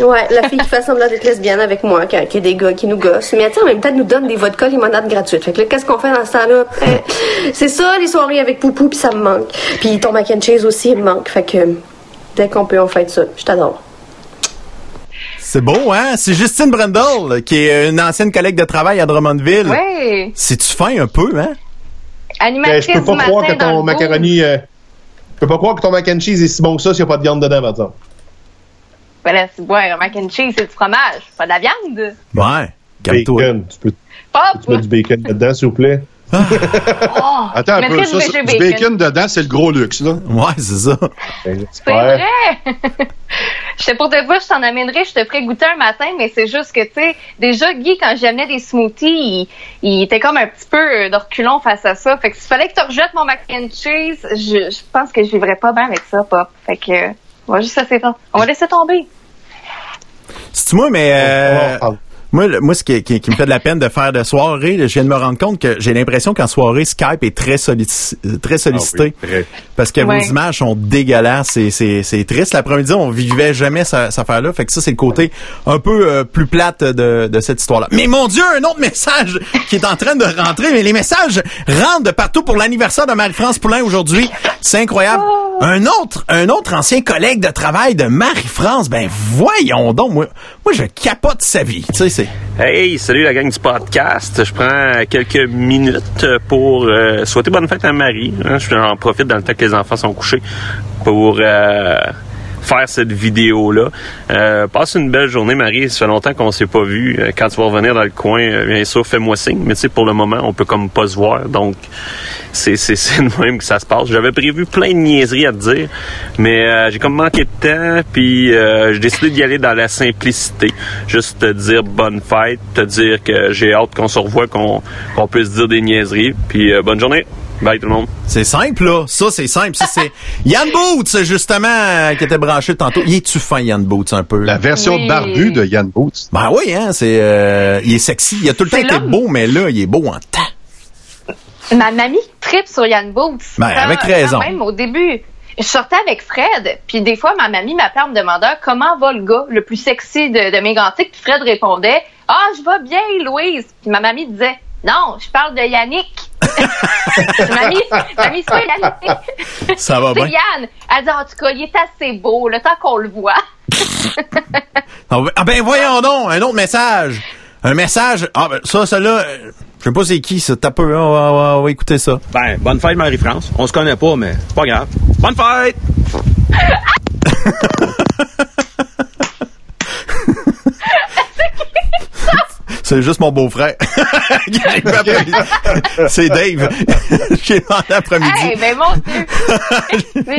ouais, la fille qui fait semblant d'être lesbienne avec moi, qui, a, des gars qui nous gossent. Mais en même temps, nous donne des vodka limonade gratuites. Fait que qu'est-ce qu'on fait dans ce temps-là? Eh, c'est ça, les soirées avec Poupou puis ça me manque. Puis ton mac and cheese aussi, manque. Fait que dès qu'on peut, on fait ça. Je t'adore.
C'est beau, hein? C'est Justine Brendel, qui est une ancienne collègue de travail à Drummondville.
Oui.
C'est-tu fin un peu, hein?
Animatrice
ben, je peux pas croire que ton macaroni. Euh, je peux pas croire que ton mac and cheese est si bon que ça s'il n'y a pas de viande dedans, par exemple.
Ben là, c'est ouais, un mac and cheese, c'est du fromage, pas de la viande.
Ouais.
Bacon. Tu peux, tu peux du bacon dedans, s'il vous plaît?
Oh, Attends un peu, ça, du bacon. dedans, c'est le gros luxe, là.
Ouais, c'est ça.
C'est vrai. J'étais pour te dire, je t'en amènerais, je te ferais goûter un matin, mais c'est juste que, tu sais, déjà, Guy, quand j'amenais des smoothies, il, était comme un petit peu euh, d'orculon face à ça. Fait que s'il fallait que tu rejettes mon mac and cheese, je, je pense que je vivrais pas bien avec ça, Pop. Fait que, on va juste laisser, on va laisser tomber.
C'est moi, mais euh, moi, moi, ce qui, qui, me fait de la peine de faire de soirée, je viens de me rendre compte que j'ai l'impression qu'en soirée, Skype est très, très sollicité. Ah parce que vos images sont dégueulasses. C'est triste. L'après-midi, on vivait jamais cette affaire-là. Fait que ça, c'est le côté un peu euh, plus plate de, de cette histoire-là. Mais mon Dieu, un autre message qui est en train de rentrer. Mais les messages rentrent de partout pour l'anniversaire de Marie-France Poulain aujourd'hui. C'est incroyable. Oh. Un autre, un autre ancien collègue de travail de Marie-France. Ben, voyons donc. Moi, moi, je capote sa vie. Tu sais,
Hey, salut la gang du podcast. Je prends quelques minutes pour euh, souhaiter bonne fête à Marie. Hein. Je profite dans le temps que les enfants sont couchés pour euh, faire cette vidéo-là. Euh, passe une belle journée, Marie. Ça fait longtemps qu'on s'est pas vu. Euh, quand tu vas revenir dans le coin, euh, bien sûr, fais-moi signe. Mais tu sais, pour le moment, on peut comme pas se voir. Donc, c'est c'est c'est de même que ça se passe. J'avais prévu plein de niaiseries à te dire, mais j'ai comme manqué de temps. Puis j'ai décidé d'y aller dans la simplicité. Juste te dire bonne fête, te dire que j'ai hâte qu'on se revoie, qu'on qu'on puisse dire des niaiseries. Puis bonne journée. Bye tout le monde.
C'est simple, là. Ça, c'est simple. Ça, c'est Yann Boots, justement, euh, qui était branché tantôt. Il est-tu fin, Yann Boots, un peu?
La version barbu de Yann Boots.
Ben oui, hein. C'est, euh, il est sexy. Il a tout le temps été beau, mais là, il est beau en temps.
Ma mamie tripe sur Yann Boots.
Ben, avec raison.
Même au début. Je sortais avec Fred, puis des fois, ma mamie m'appelait en me demandant comment va le gars le plus sexy de, de Mégantic, puis Fred répondait « Ah, je vais bien, Louise! » Puis ma mamie disait « Non, je parle de Yannick. » mamie, mamie, c'est.
Ça va bien?
C'est Yann. Elle dit, en tout cas, il est assez beau, le temps qu'on le voit.
ah ben voyons donc, un autre message. Un message. Ah ben ça, celle-là, euh, je sais pas c'est qui, ça. T'as peu, on va, on va écouter ça.
Ben, bonne fête Marie-France. On se connaît pas, mais c'est pas grave. Bonne fête!
C'est juste mon beau-frère. c'est Dave. J'ai demandé après-midi.
Hey, ben mon Dieu.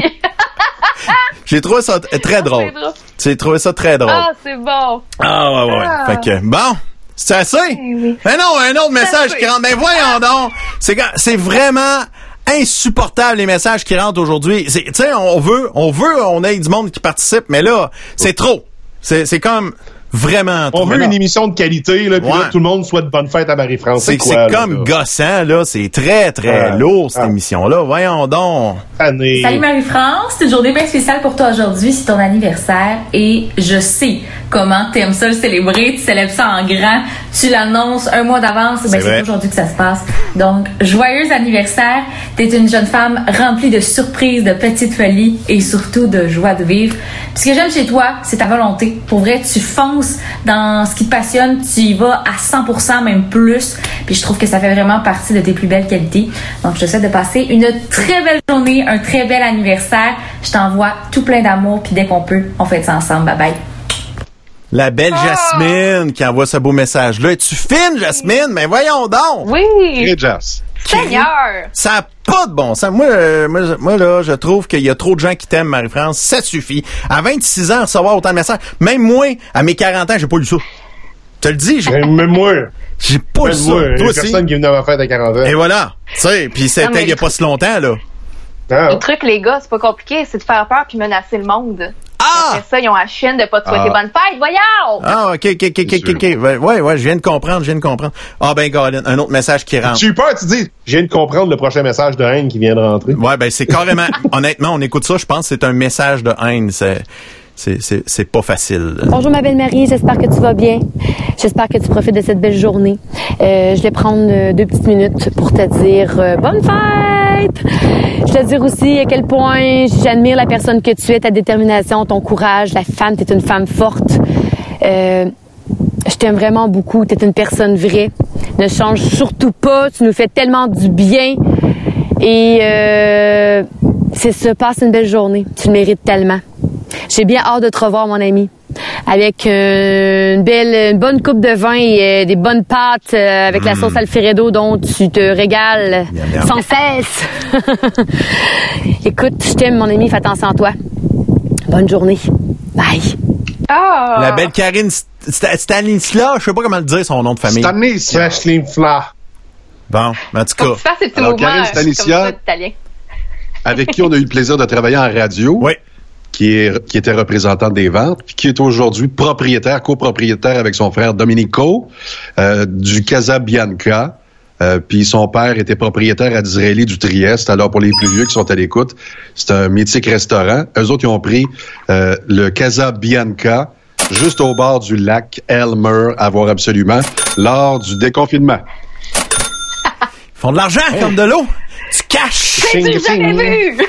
J'ai trouvé ça très drôle. J'ai trouvé ça très drôle.
Ah, c'est bon.
Ah, ouais, ouais. Ah. Fait que, bon. C'est assez? Eh oui. Mais non, un autre message qui rentre. Mais ben, voyons donc. C'est vraiment insupportable les messages qui rentrent aujourd'hui. Tu sais, on veut, on veut, on ait du monde qui participe, mais là, c'est trop. C'est comme, Vraiment.
On veut une émission de qualité, là, puis là, tout le monde souhaite bonne fête à Marie-France.
C'est comme gossant, là. C'est très, très lourd, cette émission-là. Voyons donc.
Salut Marie-France. C'est une journée bien spéciale pour toi aujourd'hui. C'est ton anniversaire. Et je sais comment tu aimes ça le célébrer. Tu célèbres ça en grand. Tu l'annonces un mois d'avance. Ben, c'est aujourd'hui que ça se passe. Donc, joyeux anniversaire. Tu es une jeune femme remplie de surprises, de petites folies et surtout de joie de vivre. Puis ce que j'aime chez toi, c'est ta volonté. Pour vrai, tu fonces dans ce qui te passionne. Tu y vas à 100%, même plus. Puis je trouve que ça fait vraiment partie de tes plus belles qualités. Donc, je te souhaite de passer une très belle journée, un très bel anniversaire. Je t'envoie tout plein d'amour. Puis dès qu'on peut, on fait ça ensemble. Bye bye.
La belle ah! Jasmine qui envoie ce beau message-là. Es-tu fine, Jasmine? Mais voyons donc!
Oui!
Très Jas.
Seigneur!
Ça n'a pas de bon sens. Moi, euh, moi, là, je trouve qu'il y a trop de gens qui t'aiment, Marie-France. Ça suffit. À 26 ans, recevoir autant de messages. Même moi, à mes 40 ans, j'ai pas lu ça. Tu te le dis?
Même moi.
J'ai pas lu ça. Moi,
Toi aussi. personne qui est venu à ma fête à 40 ans.
Et voilà. Tu sais, puis c'était il y a pas si longtemps, là.
Ah. Le truc, les gars, c'est pas compliqué. C'est de faire peur puis menacer le monde. Ah! Après ça, ils ont la chienne de pas te souhaiter ah. bonne fête. Voyons!
Ah, OK, OK, OK, OK, OK. Ouais, ouais, je viens de comprendre, je viens de comprendre. Ah, ben, Colin, un autre message qui rentre.
Tu peur, tu dis, je viens de comprendre le prochain message de haine qui vient de rentrer.
Ouais, ben, c'est carrément, honnêtement, on écoute ça, je pense que c'est un message de haine. C'est, c'est pas facile.
Bonjour ma belle Marie, j'espère que tu vas bien. J'espère que tu profites de cette belle journée. Euh, je vais prendre euh, deux petites minutes pour te dire euh, bonne fête. Je te dire aussi à quel point j'admire la personne que tu es, ta détermination, ton courage, la femme, tu es une femme forte. je t'aime vraiment beaucoup, tu es une personne vraie. Ne change surtout pas, tu nous fais tellement du bien. Et c'est ça, passe une belle journée. Tu le mérites tellement. J'ai bien hâte de te revoir, mon ami. Avec euh, une belle, une bonne coupe de vin et euh, des bonnes pâtes euh, avec la mm. sauce Alfredo dont tu te régales sans cesse. Écoute, je t'aime, mon ami. Fais attention à toi. Bonne journée. Bye.
Oh.
La belle Karine Stanisla, je sais pas comment le dire son nom de famille.
Stanisla.
Bon, en tout cas.
Alors, Karine Stanisla, avec qui on a eu le plaisir de travailler en radio.
Oui
qui, est, qui était représentant des ventes, puis qui est aujourd'hui propriétaire, copropriétaire avec son frère Domenico euh, du Casa Bianca. Euh, puis son père était propriétaire à Disraeli du Trieste. Alors pour les plus vieux qui sont à l'écoute, c'est un mythique restaurant. Eux autres, ils ont pris euh, le Casa Bianca juste au bord du lac Elmer à voir absolument lors du déconfinement.
Ils font de l'argent comme de l'eau. Tu caches.
C'est jamais vu.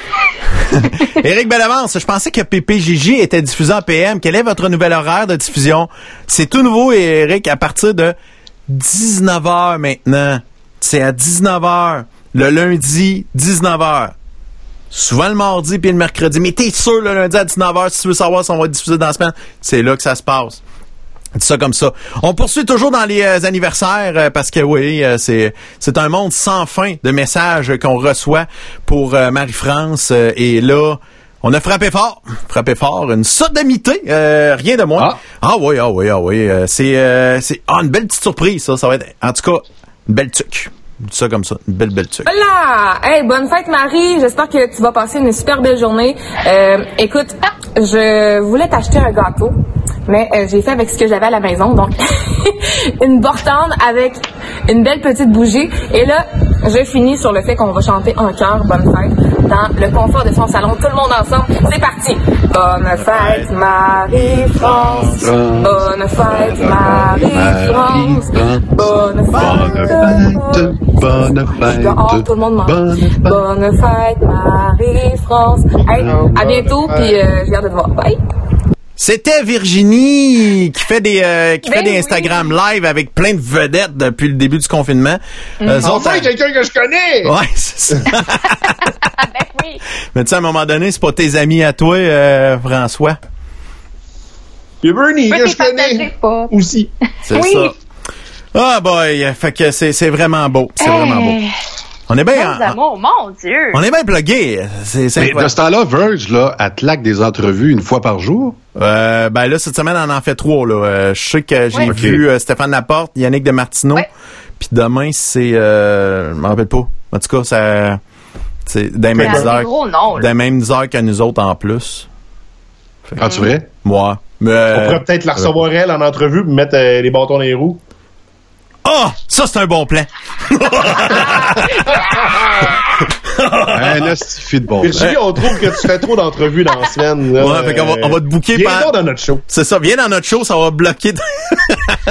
Éric Bellavance, je pensais que PPJJ était diffusé en PM. Quel est votre nouvel horaire de diffusion? C'est tout nouveau, Éric, à partir de 19h maintenant. C'est à 19h. Le lundi, 19h. souvent le mardi puis le mercredi. Mais t'es sûr, le lundi à 19h, si tu veux savoir si on va diffuser dans la semaine, c'est là que ça se passe. Dis ça comme ça. On poursuit toujours dans les euh, anniversaires euh, parce que oui, euh, c'est c'est un monde sans fin de messages qu'on reçoit pour Marie-France et là on a frappé fort, frappé fort, une sodomité, rien de moins. Ah. ah, oui, ah oui, ah oui, c'est c'est ah une belle petite surprise ça, ça va être en tout cas une belle tuque. Dis ça comme ça, une belle belle tuque.
Hola! Hey, bonne fête Marie, j'espère que tu vas passer une super belle journée. écoute, je voulais t'acheter un gâteau mais euh, j'ai fait avec ce que j'avais à la maison. Donc, une bortande avec une belle petite bougie. Et là, je finis sur le fait qu'on va chanter en chœur Bonne fête dans le confort de son salon. Tout le monde ensemble. C'est parti. Bonne fête Marie-France. Bonne fête Marie-France. Bonne fête. Bonne fête. tout le monde Bonne fête Marie-France. Hey, à bientôt. Puis euh, j'ai hâte de te voir. Bye.
C'était Virginie qui fait des euh, qui fait ben des Instagram live avec plein de vedettes depuis le début du confinement.
Mm. enfin, quelqu'un que je connais.
Ouais, c'est ça. ben oui. Mais tu sais, à un moment donné, c'est pas tes amis à toi, euh, François.
Virginie, que je connais aussi.
C'est ça. Ah boy, fait que c'est c'est vraiment beau, c'est vraiment beau. On est bien.
mon Dieu.
On est bien plugué. C'est,
Mais de ce temps-là, Verge, là, elle claque des entrevues une fois par jour?
Euh, ben là, cette semaine, on en fait trois, là. Euh, je sais que j'ai vu euh, Stéphane Laporte, Yannick de Martineau. Puis demain, c'est, euh, je m'en rappelle pas. En tout cas, ça, c'est des mêmes heures. Des mêmes heures que nous autres en plus.
ah, tu vrai?
Moi.
Mais, on pourrait peut-être la recevoir elle en entrevue, mettre les bâtons dans les roues.
Ah! ça, c'est un bon plan.
un astifi de bon
Virginie, on trouve que tu fais trop d'entrevues dans la semaine.
Ouais, fait qu'on va, on va te booker
viens par... dans notre show.
C'est ça, viens dans notre show, ça va bloquer.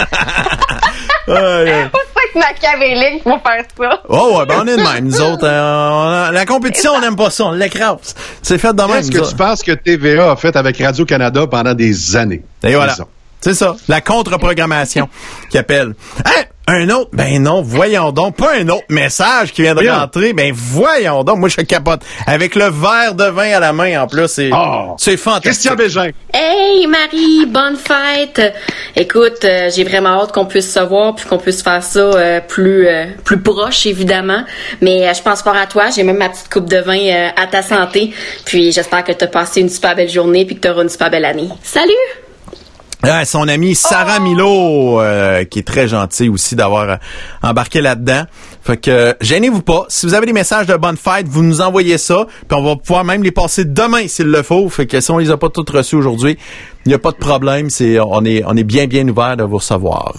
ouais, que machiavélique pour faire ça.
Oh ouais, ben on est de même, nous autres. Euh, la compétition, on n'aime pas ça, on l'écrase. C'est fait de même.
Qu'est-ce que tu penses que TVA a fait avec Radio-Canada pendant des années?
Et voilà. C'est ça, la contre-programmation qui appelle. Hein? Un autre? Ben non, voyons donc. Pas un autre message qui vient de rentrer. Ben voyons donc. Moi, je capote. Avec le verre de vin à la main, en plus. C'est, oh, c'est fantastique.
Christian Bégin.
Hey, Marie, bonne fête. Écoute, euh, j'ai vraiment hâte qu'on puisse se voir puis qu'on puisse faire ça euh, plus, euh, plus proche, évidemment. Mais je pense pas à toi. J'ai même ma petite coupe de vin à ta santé. Puis j'espère que tu as passé une super belle journée puis que tu auras une super belle année. Salut!
Son ami Sarah oh! Milo, euh, qui est très gentil aussi d'avoir euh, embarqué là-dedans. Fait que gênez-vous pas. Si vous avez des messages de bonne fête, vous nous envoyez ça, puis on va pouvoir même les passer demain s'il le faut. Fait que si on les a pas toutes reçus aujourd'hui, il n'y a pas de problème. C'est on est on est bien bien ouvert de vous recevoir.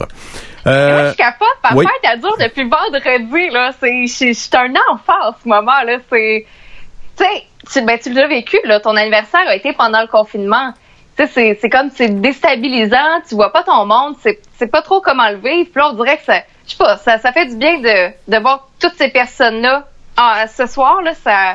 Euh, moi, je capote. Ma oui. fête, dure depuis vendredi. Là, c'est je suis un enfant en ce moment. Là, c'est tu sais, ben, tu l'as vécu. Là, ton anniversaire a été pendant le confinement c'est, c'est comme c'est déstabilisant, tu vois pas ton monde, c'est, c'est pas trop comment le vivre. Puis là, on dirait que ça, je sais pas, ça, ça fait du bien de, de voir toutes ces personnes-là. Ah, ce soir, là, ça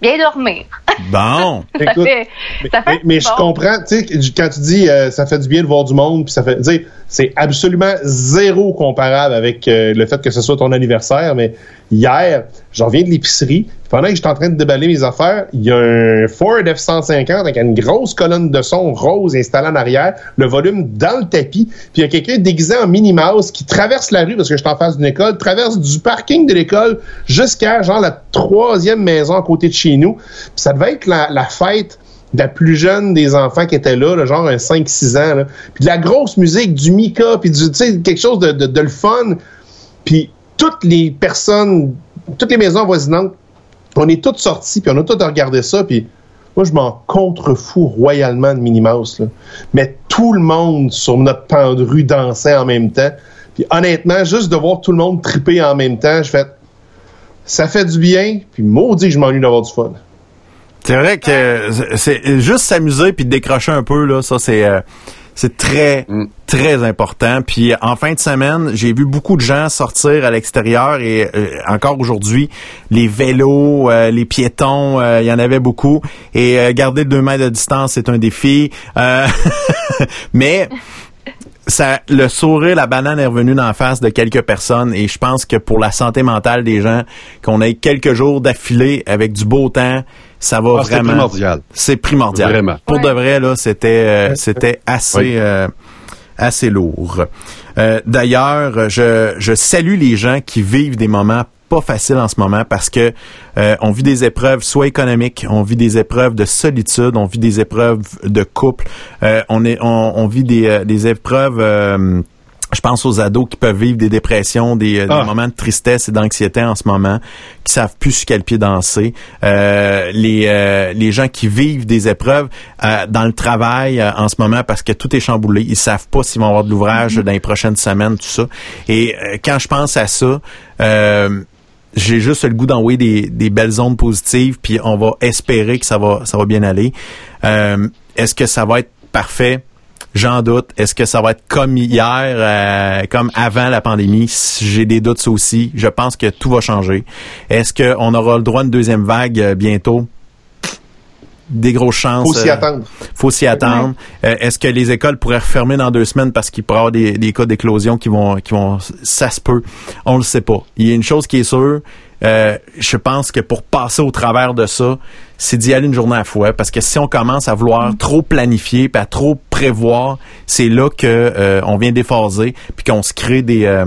bien dormir.
Bon.
ça fait, ça fait
mais, je comprends, tu sais, quand tu dis euh, ça fait du bien de voir du monde, puis ça fait, c'est absolument zéro comparable avec euh, le fait que ce soit ton anniversaire, mais hier, j'en viens de l'épicerie. Pendant que j'étais en train de déballer mes affaires, il y a un Ford F-150 avec une grosse colonne de son rose installée en arrière, le volume dans le tapis, puis il y a quelqu'un déguisé en Minnie Mouse qui traverse la rue, parce que je suis en face d'une école, traverse du parking de l'école jusqu'à genre la troisième maison à côté de chez nous. Puis ça devait être la, la fête de la plus jeune des enfants qui étaient là, genre un 5-6 ans. Puis de la grosse musique, du Mika, puis du, quelque chose de, de, de, le fun. Puis toutes les personnes, toutes les maisons voisinantes, on est toutes sorties, puis on a toutes regardé ça, puis moi, je m'en contrefous royalement de Minnie Mouse. Là. Mais tout le monde sur notre pan de dansait en même temps. Puis honnêtement, juste de voir tout le monde triper en même temps, je fais ça fait du bien, puis maudit je m'ennuie d'avoir du fun.
C'est vrai que c'est juste s'amuser puis décrocher un peu là, ça c'est euh, c'est très mm. très important. Puis en fin de semaine, j'ai vu beaucoup de gens sortir à l'extérieur et euh, encore aujourd'hui, les vélos, euh, les piétons, il y en avait beaucoup. Et garder deux mètres de distance, c'est un défi. mais ça, le sourire, la banane est revenue dans la face de quelques personnes et je pense que pour la santé mentale des gens, qu'on ait quelques jours d'affilée avec du beau temps, ça va
Ah, c'est
vraiment.
primordial.
C'est primordial.
Vraiment.
Pour de vrai là, c'était euh, c'était assez
Oui.
euh, assez lourd. Euh, D'ailleurs, je je salue les gens qui vivent des moments pas faciles en ce moment parce que euh, on vit des épreuves soit économiques, on vit des épreuves de solitude, on vit des épreuves de couple, euh, on est on, on vit des, euh, des épreuves euh, je pense aux ados qui peuvent vivre des dépressions, des, euh, des
Ah.
moments de tristesse et d'anxiété en ce moment, qui savent plus sur quel pied danser. Euh, les, euh, les gens qui vivent des épreuves euh, dans le travail euh, en ce moment parce que tout est chamboulé. Ils savent pas s'ils vont avoir de l'ouvrage dans les prochaines semaines, tout ça. Et euh, quand je pense à ça, euh, j'ai juste le goût d'envoyer des, des belles ondes positives, puis on va espérer que ça va, ça va bien aller. Euh, Est-ce que ça va être parfait? J'en doute. Est-ce que ça va être comme hier, euh, comme avant la pandémie? J'ai des doutes ça aussi. Je pense que tout va changer. Est-ce qu'on aura le droit à une deuxième vague euh, bientôt? Des grosses chances.
Faut s'y
euh,
attendre.
faut s'y attendre. Euh, Est-ce que les écoles pourraient refermer dans deux semaines parce qu'il pourrait y avoir des, des cas d'éclosion qui vont, qui vont, ça se peut. On le sait pas. Il y a une chose qui est sûre. Euh, je pense que pour passer au travers de ça, c'est d'y aller une journée à la fois. Parce que si on commence à vouloir trop planifier, puis à trop prévoir, c'est là que euh, on vient déphaser, puis qu'on se crée des euh,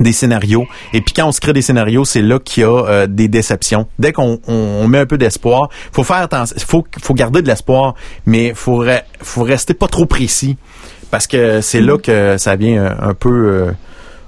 des scénarios. Et puis quand on se crée des scénarios, c'est là qu'il y a euh, des déceptions. Dès qu'on on, on met un peu d'espoir, faut faire attention, faut faut garder de l'espoir, mais faut re- faut rester pas trop précis parce que c'est là que ça vient un, un peu euh,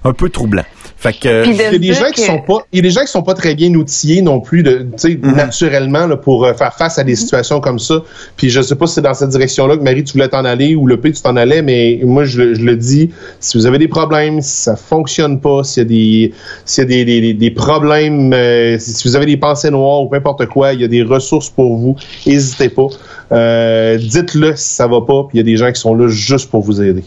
un peu troublant. Fait que
Il y a des gens qui sont pas, il y a des gens qui sont pas très bien outillés non plus de, tu sais,
Mhm.
naturellement là, pour euh, faire face à des situations comme ça. Puis je sais pas si c'est dans cette direction-là que Marie tu voulais t'en aller ou le P tu t'en allais, mais moi je, le- je le dis, si vous avez des problèmes, si ça fonctionne pas, s'il y a des, s'il y a des, des, des- problèmes, euh, si si vous avez des pensées noires ou peu importe quoi, il y a des ressources pour vous. N'hésitez pas. Euh, dites-le si ça va pas. Puis il y a des gens qui sont là juste pour vous aider.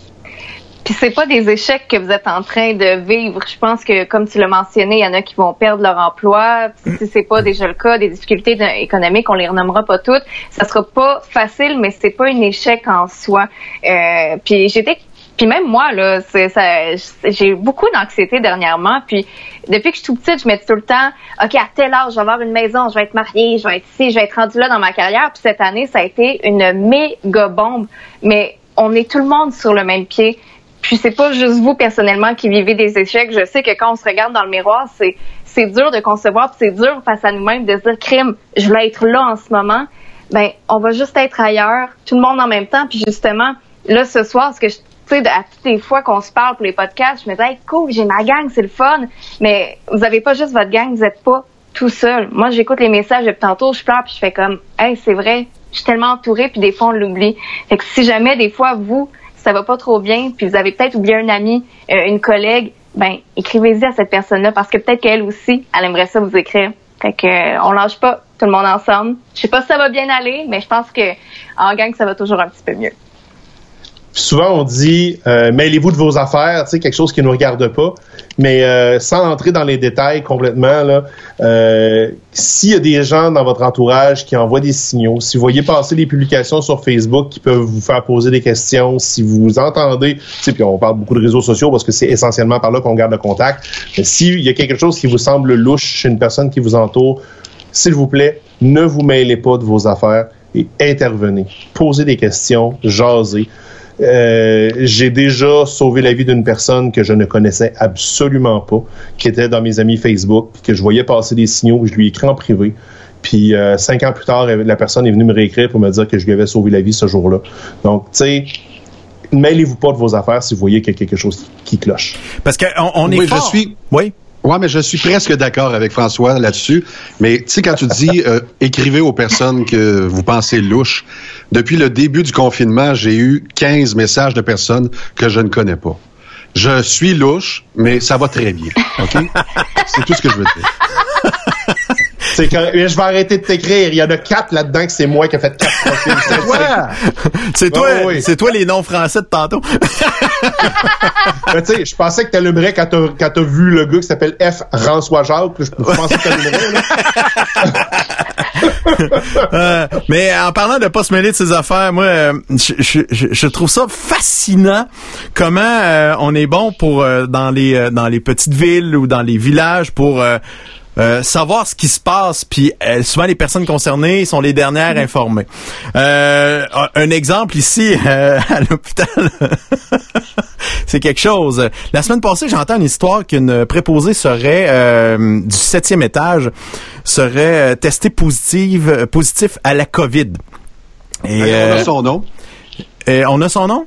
Puis c'est pas des échecs que vous êtes en train de vivre. Je pense que, comme tu l'as mentionné, il y en a qui vont perdre leur emploi. Si c'est pas déjà le cas, des difficultés économiques, on les renommera pas toutes. Ça sera pas facile, mais c'est pas un échec en soi. Euh, puis j'étais puis même moi, là, ça, j'ai beaucoup d'anxiété dernièrement. Puis depuis que je suis tout petite, je me dis tout le temps, OK, à tel âge, je vais avoir une maison, je vais être mariée, je vais être ici, je vais être rendue là dans ma carrière. Puis cette année, ça a été une méga bombe. Mais on est tout le monde sur le même pied. Puis c'est pas juste vous personnellement qui vivez des échecs. Je sais que quand on se regarde dans le miroir, c'est c'est dur de concevoir, c'est dur face à nous-mêmes de se dire crime, je voulais être là en ce moment. Ben on va juste être ailleurs, tout le monde en même temps. Puis justement, là ce soir, ce que je sais, à toutes les fois qu'on se parle pour les podcasts, je me dis hey, cool, j'ai ma gang, c'est le fun. Mais vous avez pas juste votre gang, vous êtes pas tout seul. Moi, j'écoute les messages depuis tantôt, je pleure, puis je fais comme hey, c'est vrai, je suis tellement entourée, puis des fois on l'oublie. Fait que si jamais des fois vous ça va pas trop bien, puis vous avez peut-être oublié un ami, euh, une collègue, ben écrivez-y à cette personne-là parce que peut-être qu'elle aussi, elle aimerait ça vous écrire. Fait que euh, on lâche pas, tout le monde ensemble. Je sais pas si ça va bien aller, mais je pense que en gang ça va toujours un petit peu mieux.
Souvent, on dit euh, mêlez-vous de vos affaires, tu sais, quelque chose qui ne nous regarde pas. Mais euh, sans entrer dans les détails complètement, là, euh, s'il y a des gens dans votre entourage qui envoient des signaux, si vous voyez passer des publications sur Facebook qui peuvent vous faire poser des questions, si vous entendez, tu sais, puis on parle beaucoup de réseaux sociaux parce que c'est essentiellement par là qu'on garde le contact. Mais s'il y a quelque chose qui vous semble louche chez une personne qui vous entoure, s'il vous plaît, ne vous mêlez pas de vos affaires et intervenez. Posez des questions, jasez. Euh, j'ai déjà sauvé la vie d'une personne que je ne connaissais absolument pas, qui était dans mes amis Facebook, puis que je voyais passer des signaux, je lui ai écrit en privé. Puis euh, cinq ans plus tard, la personne est venue me réécrire pour me dire que je lui avais sauvé la vie ce jour-là. Donc, tu sais, mêlez-vous pas de vos affaires si vous voyez qu'il y a quelque chose qui cloche.
Parce qu'on on est
oui,
fort.
je suis.
Oui.
Ouais, mais je suis presque d'accord avec François là-dessus. Mais tu sais, quand tu dis euh, écrivez aux personnes que vous pensez louches, depuis le début du confinement, j'ai eu 15 messages de personnes que je ne connais pas. Je suis louche, mais ça va très bien. OK? C'est tout ce que je veux dire.
C'est que je vais arrêter de t'écrire. Il y en a quatre là-dedans que c'est moi qui ai fait quatre profils.
C'est toi, c'est toi les noms français de tantôt.
tu sais, je pensais que t'allumerais quand t'as, quand t'as vu le gars qui s'appelle F. François Jacques. Je pensais que t'allumerais, là.
Euh, mais en parlant de pas se mêler de ses affaires, moi, euh, je, je, je, trouve ça fascinant comment euh, on est bon pour dans les dans les petites villes ou dans les villages pour savoir ce qui se passe, puis souvent les personnes concernées sont les dernières mm-hmm. informées. un exemple ici à l'hôpital, c'est quelque chose. La semaine passée, j'entends une histoire qu'une préposée serait du septième étage serait testé positive, positif à la COVID.
Et, on a son nom.
Et on a son nom?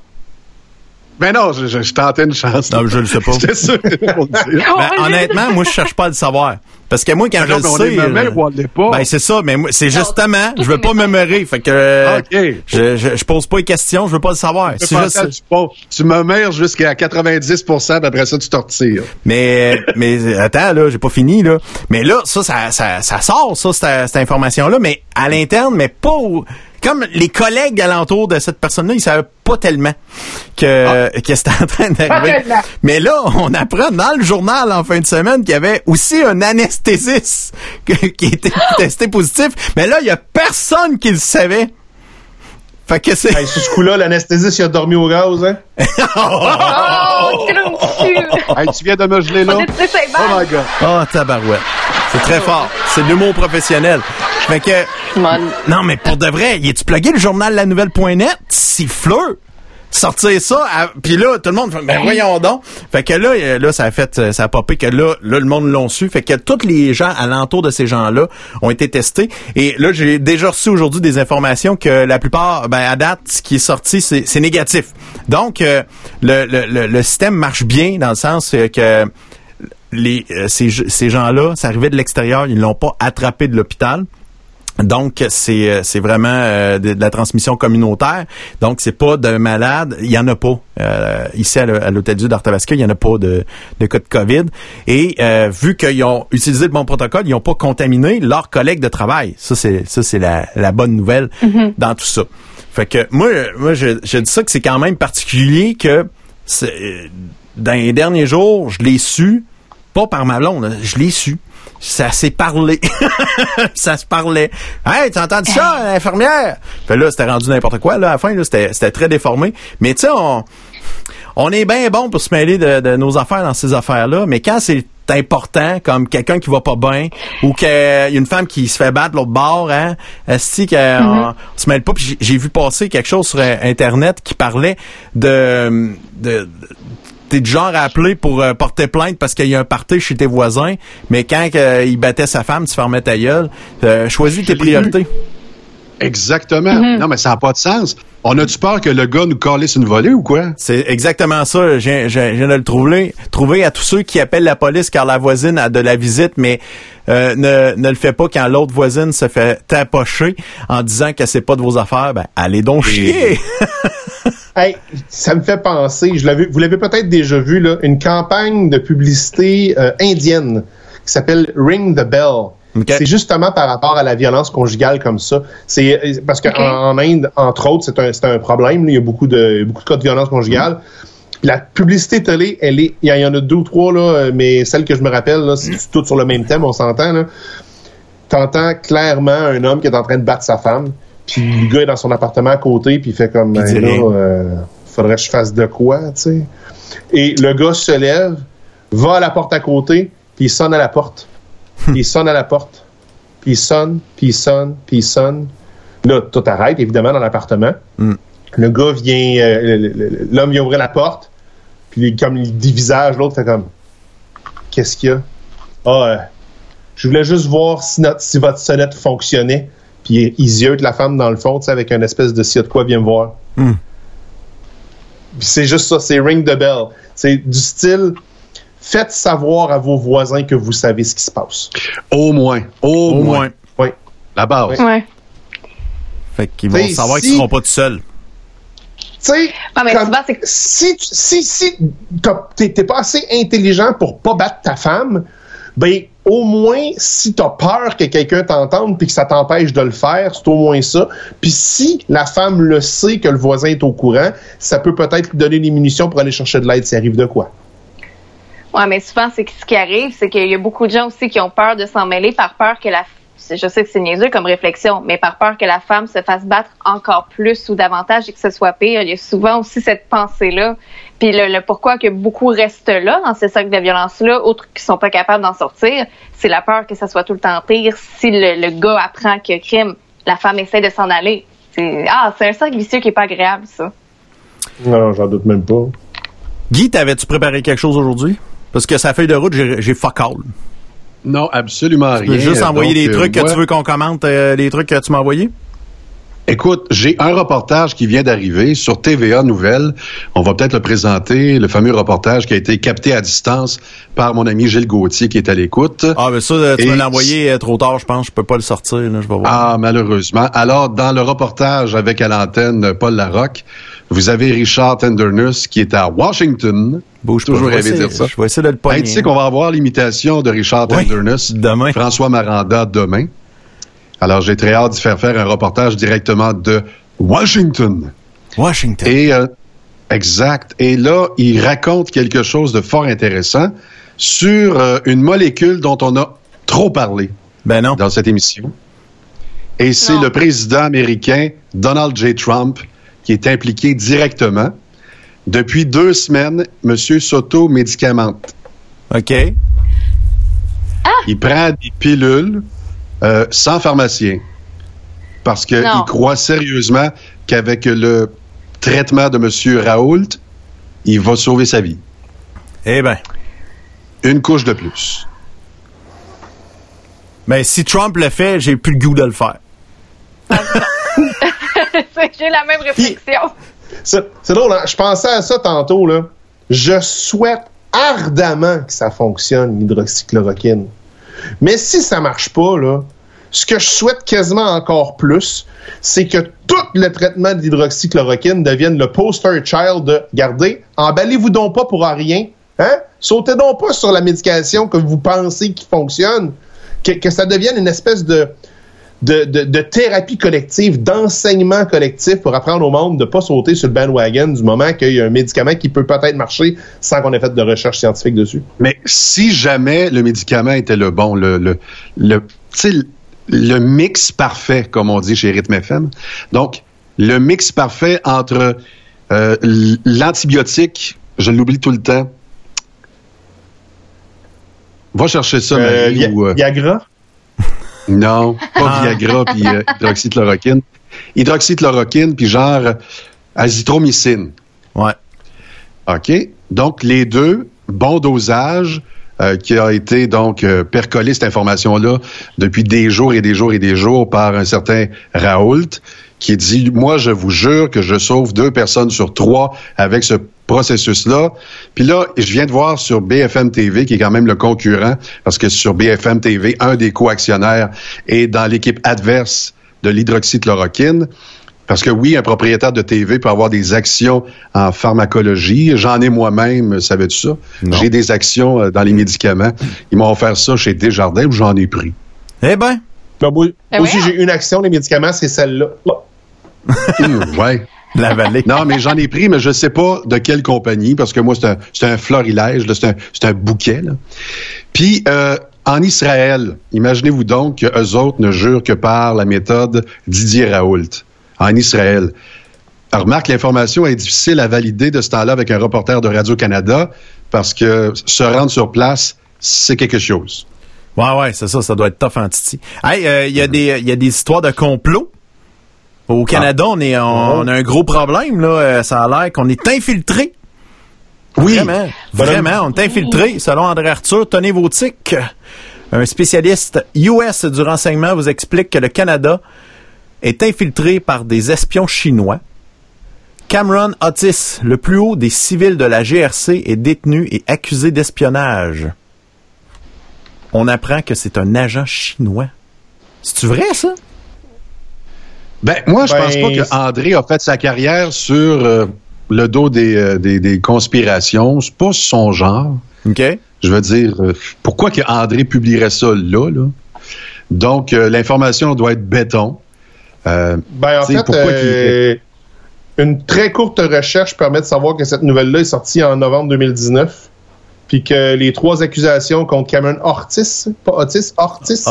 Ben non, je, je, tentais une chance.
Non, je le sais pas. J'étais sûr ben, honnêtement, moi, je cherche pas à le savoir. Parce que moi, quand je le sais.
Euh, pas.
Ben, c'est ça, mais c'est justement, je veux pas me meurer. Fait que, je, je, je, pose pas de questions, je veux pas le savoir.
Tu, juste... tu, me meurs jusqu'à 90 puis après ça, tu te retires.
Mais, mais, attends, là, j'ai pas fini, là. Mais là, ça, ça, ça, ça sort, ça, cette, cette information-là, mais à l'interne, mais pas au, comme les collègues alentour de cette personne-là, ils savaient pas tellement que, ah. que c'était en train d'arriver. Mais là, on apprend dans le journal en fin de semaine qu'il y avait aussi un anesthésiste qui était testé positif. Mais là, il y a personne qui le savait. Fait que c'est.
Hey, ce coup-là, l'anesthésiste, il a dormi au gaz, hein?
oh,
hey, tu viens de me geler là?
Oh my god. Oh, tabarouette. C'est très fort. C'est l'humour professionnel. Fait que. Non, mais pour de vrai, y tu plugué le journal La Nouvelle.net? Siffleux! sortir ça puis là tout le monde fait ben voyons donc fait que là euh, là ça a fait euh, ça a popé que là là le monde l'ont su fait que tous les gens alentour de ces gens-là ont été testés et là j'ai déjà reçu aujourd'hui des informations que la plupart ben à date ce qui est sorti c'est négatif donc euh, le, le, le, système marche bien dans le sens que les ces, ces gens-là ça arrivait de l'extérieur ils l'ont pas attrapé de l'hôpital donc c'est euh, c'est vraiment euh, de, la transmission communautaire. Donc c'est pas de malade, il y en a pas euh, ici à l'hôtel Dieu d'Artavasca, il y en a pas de, de cas de Covid. Et vu qu'ils ont utilisé le bon protocole, ils n'ont pas contaminé leurs collègues de travail. Ça c'est ça c'est la, la bonne nouvelle mm-hmm. dans tout ça. Fait que moi moi je, je dis ça que c'est quand même particulier que dans les derniers jours, je l'ai su pas par ma blonde, je l'ai su ça s'est parlé. ça se parlait. Hey, tu entends ça, infirmière? Fait là, c'était rendu n'importe quoi, là, à la fin, là, c'était, c'était très déformé. Mais tu sais, on, on est bien bon pour se mêler de, nos affaires dans ces affaires-là, mais quand c'est important, comme quelqu'un qui va pas bien, ou qu'il y a une femme qui se fait battre l'autre bord, hein, est-ce qu'on mm-hmm. se mêle pas? J'ai vu passer quelque chose sur Internet qui parlait de, de t'es du genre à appeler pour euh, porter plainte parce qu'il y a un party chez tes voisins, mais quand euh, il battait sa femme, tu fermais ta gueule. Euh, choisis tes priorités.
Exactement. Mm-hmm. Non, mais ça n'a pas de sens. On a-tu peur que le gars nous calisse une volée ou quoi?
C'est exactement ça. Je viens de le trouver. Trouver à tous ceux qui appellent la police car la voisine a de la visite, mais ne, ne le fait pas quand l'autre voisine se fait tapocher en disant que c'est pas de vos affaires. Ben, allez donc chier!
Hey, ça me fait penser, je l'avais, vous l'avez peut-être déjà vu, là, une campagne de publicité euh, indienne qui s'appelle Ring the Bell. C'est justement par rapport à la violence conjugale comme ça. C'est euh, parce qu'en Inde, entre autres, c'est un, un problème. Il y a beaucoup de beaucoup de cas de violence conjugale. La publicité télé, elle est, il y en a deux ou trois là, mais celle que je me rappelle, là, c'est tout sur le même thème, on s'entend. Là. T'entends clairement un homme qui est en train de battre sa femme. Puis le gars est dans son appartement à côté, puis il fait comme, ben là, euh, faudrait que je fasse de quoi, tu sais. Et le gars se lève, va à la porte à côté, puis il sonne à la porte. puis il sonne à la porte. Puis il sonne, puis il sonne, puis il sonne. Là, tout arrête, évidemment, dans l'appartement.
Hmm.
Le gars vient, euh, l'homme vient ouvrir la porte, puis comme il dévisage, l'autre fait comme, qu'est-ce qu'il y a? Ah, euh, je voulais juste voir si, notre, si votre sonnette fonctionnait. Puis il de la femme dans le fond, tu sais, avec une espèce de si de quoi, viens me voir.
Hmm.
C'est juste ça, c'est ring the bell. C'est du style, faites savoir à vos voisins que vous savez ce qui se passe.
Au moins. Au, moins.
Oui.
La base.
Ouais.
Fait qu'ils vont savoir qu'ils seront pas tout seuls.
Tu sais, si, si, si t'es pas assez intelligent pour pas battre ta femme, ben, au moins, si tu as peur que quelqu'un t'entende puis que ça t'empêche de le faire, c'est au moins ça. Puis si la femme le sait que le voisin est au courant, ça peut peut-être lui donner des munitions pour aller chercher de l'aide s'il arrive de quoi.
Ouais, mais souvent, c'est ce qui arrive, c'est qu'il y a beaucoup de gens aussi qui ont peur de s'en mêler par peur que la je sais que c'est niaiseux comme réflexion, mais par peur que la femme se fasse battre encore plus ou davantage et que ce soit pire, il y a souvent aussi cette pensée-là. Puis le, pourquoi que beaucoup restent là dans ces cercles de violence-là, autres qui sont pas capables d'en sortir, c'est la peur que ça soit tout le temps pire si le, gars apprend que crime, la femme essaie de s'en aller. Ah, c'est un cercle vicieux qui est pas agréable, ça.
Non, j'en doute même pas.
Guy, t'avais-tu préparé quelque chose aujourd'hui? Parce que sa feuille de route, j'ai fuck all.
Non, absolument rien.
Tu peux juste envoyer les trucs que tu veux qu'on commente, euh, les trucs que tu m'as envoyés?
Écoute, j'ai un reportage qui vient d'arriver sur TVA Nouvelles. On va peut-être le présenter, le fameux reportage qui a été capté à distance par mon ami Gilles Gauthier qui est à l'écoute.
Ah, mais ça, tu me l'as envoyé euh, trop tard, je pense. Je peux pas le sortir. Là, je vais voir.
Ah, malheureusement. Alors, dans le reportage avec à l'antenne Paul Larocque, vous avez Richard Tenderness qui est à Washington.
Bouge toujours rêvé dire ça. Je vais essayer de le pogner.
tu sais qu'on va avoir l'imitation de Richard Tenderness
demain.
François Maranda demain. Alors, j'ai très hâte de faire faire un reportage directement de Washington.
Washington.
Et, euh, exact. Et là, il raconte quelque chose de fort intéressant sur euh, une molécule dont on a trop parlé
ben non.
dans cette émission. Et c'est le président américain Donald J. Trump qui est impliqué directement. Depuis deux semaines, M. Soto médicamente.
OK.
Ah! Il prend des pilules euh, sans pharmacien. Parce qu'il croit sérieusement qu'avec le traitement de M. Raoult, il va sauver sa vie.
Eh bien.
Une couche de plus.
Mais si Trump le fait, j'ai plus le goût de le faire.
J'ai la même réflexion.
C'est drôle, hein? je pensais à ça tantôt. Là. Je souhaite ardemment que ça fonctionne, l'hydroxychloroquine. Mais si ça marche pas, là, ce que je souhaite quasiment encore plus, c'est que tout le traitement de l'hydroxychloroquine devienne le poster child de Gardez, emballez-vous donc pas pour rien, hein? Sautez donc pas sur la médication que vous pensez qui fonctionne, que, que ça devienne une espèce de, de, de, thérapie collective, d'enseignement collectif pour apprendre au monde de ne pas sauter sur le bandwagon du moment qu'il y a un médicament qui peut peut-être marcher sans qu'on ait fait de recherche scientifique dessus.
Mais si jamais le médicament était le bon, le, le, le, le mix parfait, comme on dit chez Rhythm FM, donc le mix parfait entre euh, l'antibiotique, je l'oublie tout le temps, Va chercher ça,
euh, euh Viagra?
Non, pas ah. Viagra puis euh, hydroxychloroquine. Hydroxychloroquine puis genre azithromycine.
Ouais.
OK? Donc, les deux, bon dosage, euh, qui a été donc euh, percolé cette information-là depuis des jours et des jours et des jours par un certain Raoult, qui dit Moi, je vous jure que je sauve deux personnes sur trois avec ce processus-là. Puis là, je viens de voir sur BFM TV, qui est quand même le concurrent, parce que sur BFM TV, un des co-actionnaires est dans l'équipe adverse de l'hydroxychloroquine. Parce que oui, un propriétaire de TV peut avoir des actions en pharmacologie. J'en ai moi-même, savais-tu ça? J'ai des actions euh, dans les médicaments. Ils m'ont offert ça chez Desjardins où j'en ai pris.
Eh ben.
ben moi, ben aussi, j'ai une action, les médicaments, c'est celle-là.
Ouais.
La vallée.
Non, mais j'en ai pris, mais je ne sais pas de quelle compagnie, parce que moi, c'est un, un florilège, c'est un, un, bouquet. Là. Puis, euh, en Israël, imaginez-vous donc qu'eux autres ne jurent que par la méthode Didier Raoult en Israël. Alors, remarque, l'information est difficile à valider de ce temps-là avec un reporter de Radio-Canada parce que se rendre sur place, c'est quelque chose.
Ouais, ouais, c'est ça, ça doit être tough en titi. Hey, euh, il y, a des, y a des histoires de complot. Au Canada, on, est, on, a un gros problème, là. Euh, ça a l'air qu'on est infiltré.
Oui.
Vraiment, vraiment, on est infiltré. Selon André Arthur, tenez vos tics. Un spécialiste US du renseignement vous explique que le Canada est infiltré par des espions chinois. Cameron Otis, le plus haut des civils de la GRC, est détenu et accusé d'espionnage. On apprend que c'est un agent chinois. C'est-tu vrai, ça?
Ben, moi, je pense pas ben, que André a fait sa carrière sur euh, le dos des, euh, des, des conspirations. C'est pas son genre.
OK.
Je veux dire, euh, pourquoi que André publierait ça là, là? Donc, euh, l'information doit être béton.
Euh, ben, en fait, une très courte recherche permet de savoir que cette nouvelle-là est sortie en novembre 2019 puis que les trois accusations contre Cameron Ortiz, pas Ortiz, Ortiz,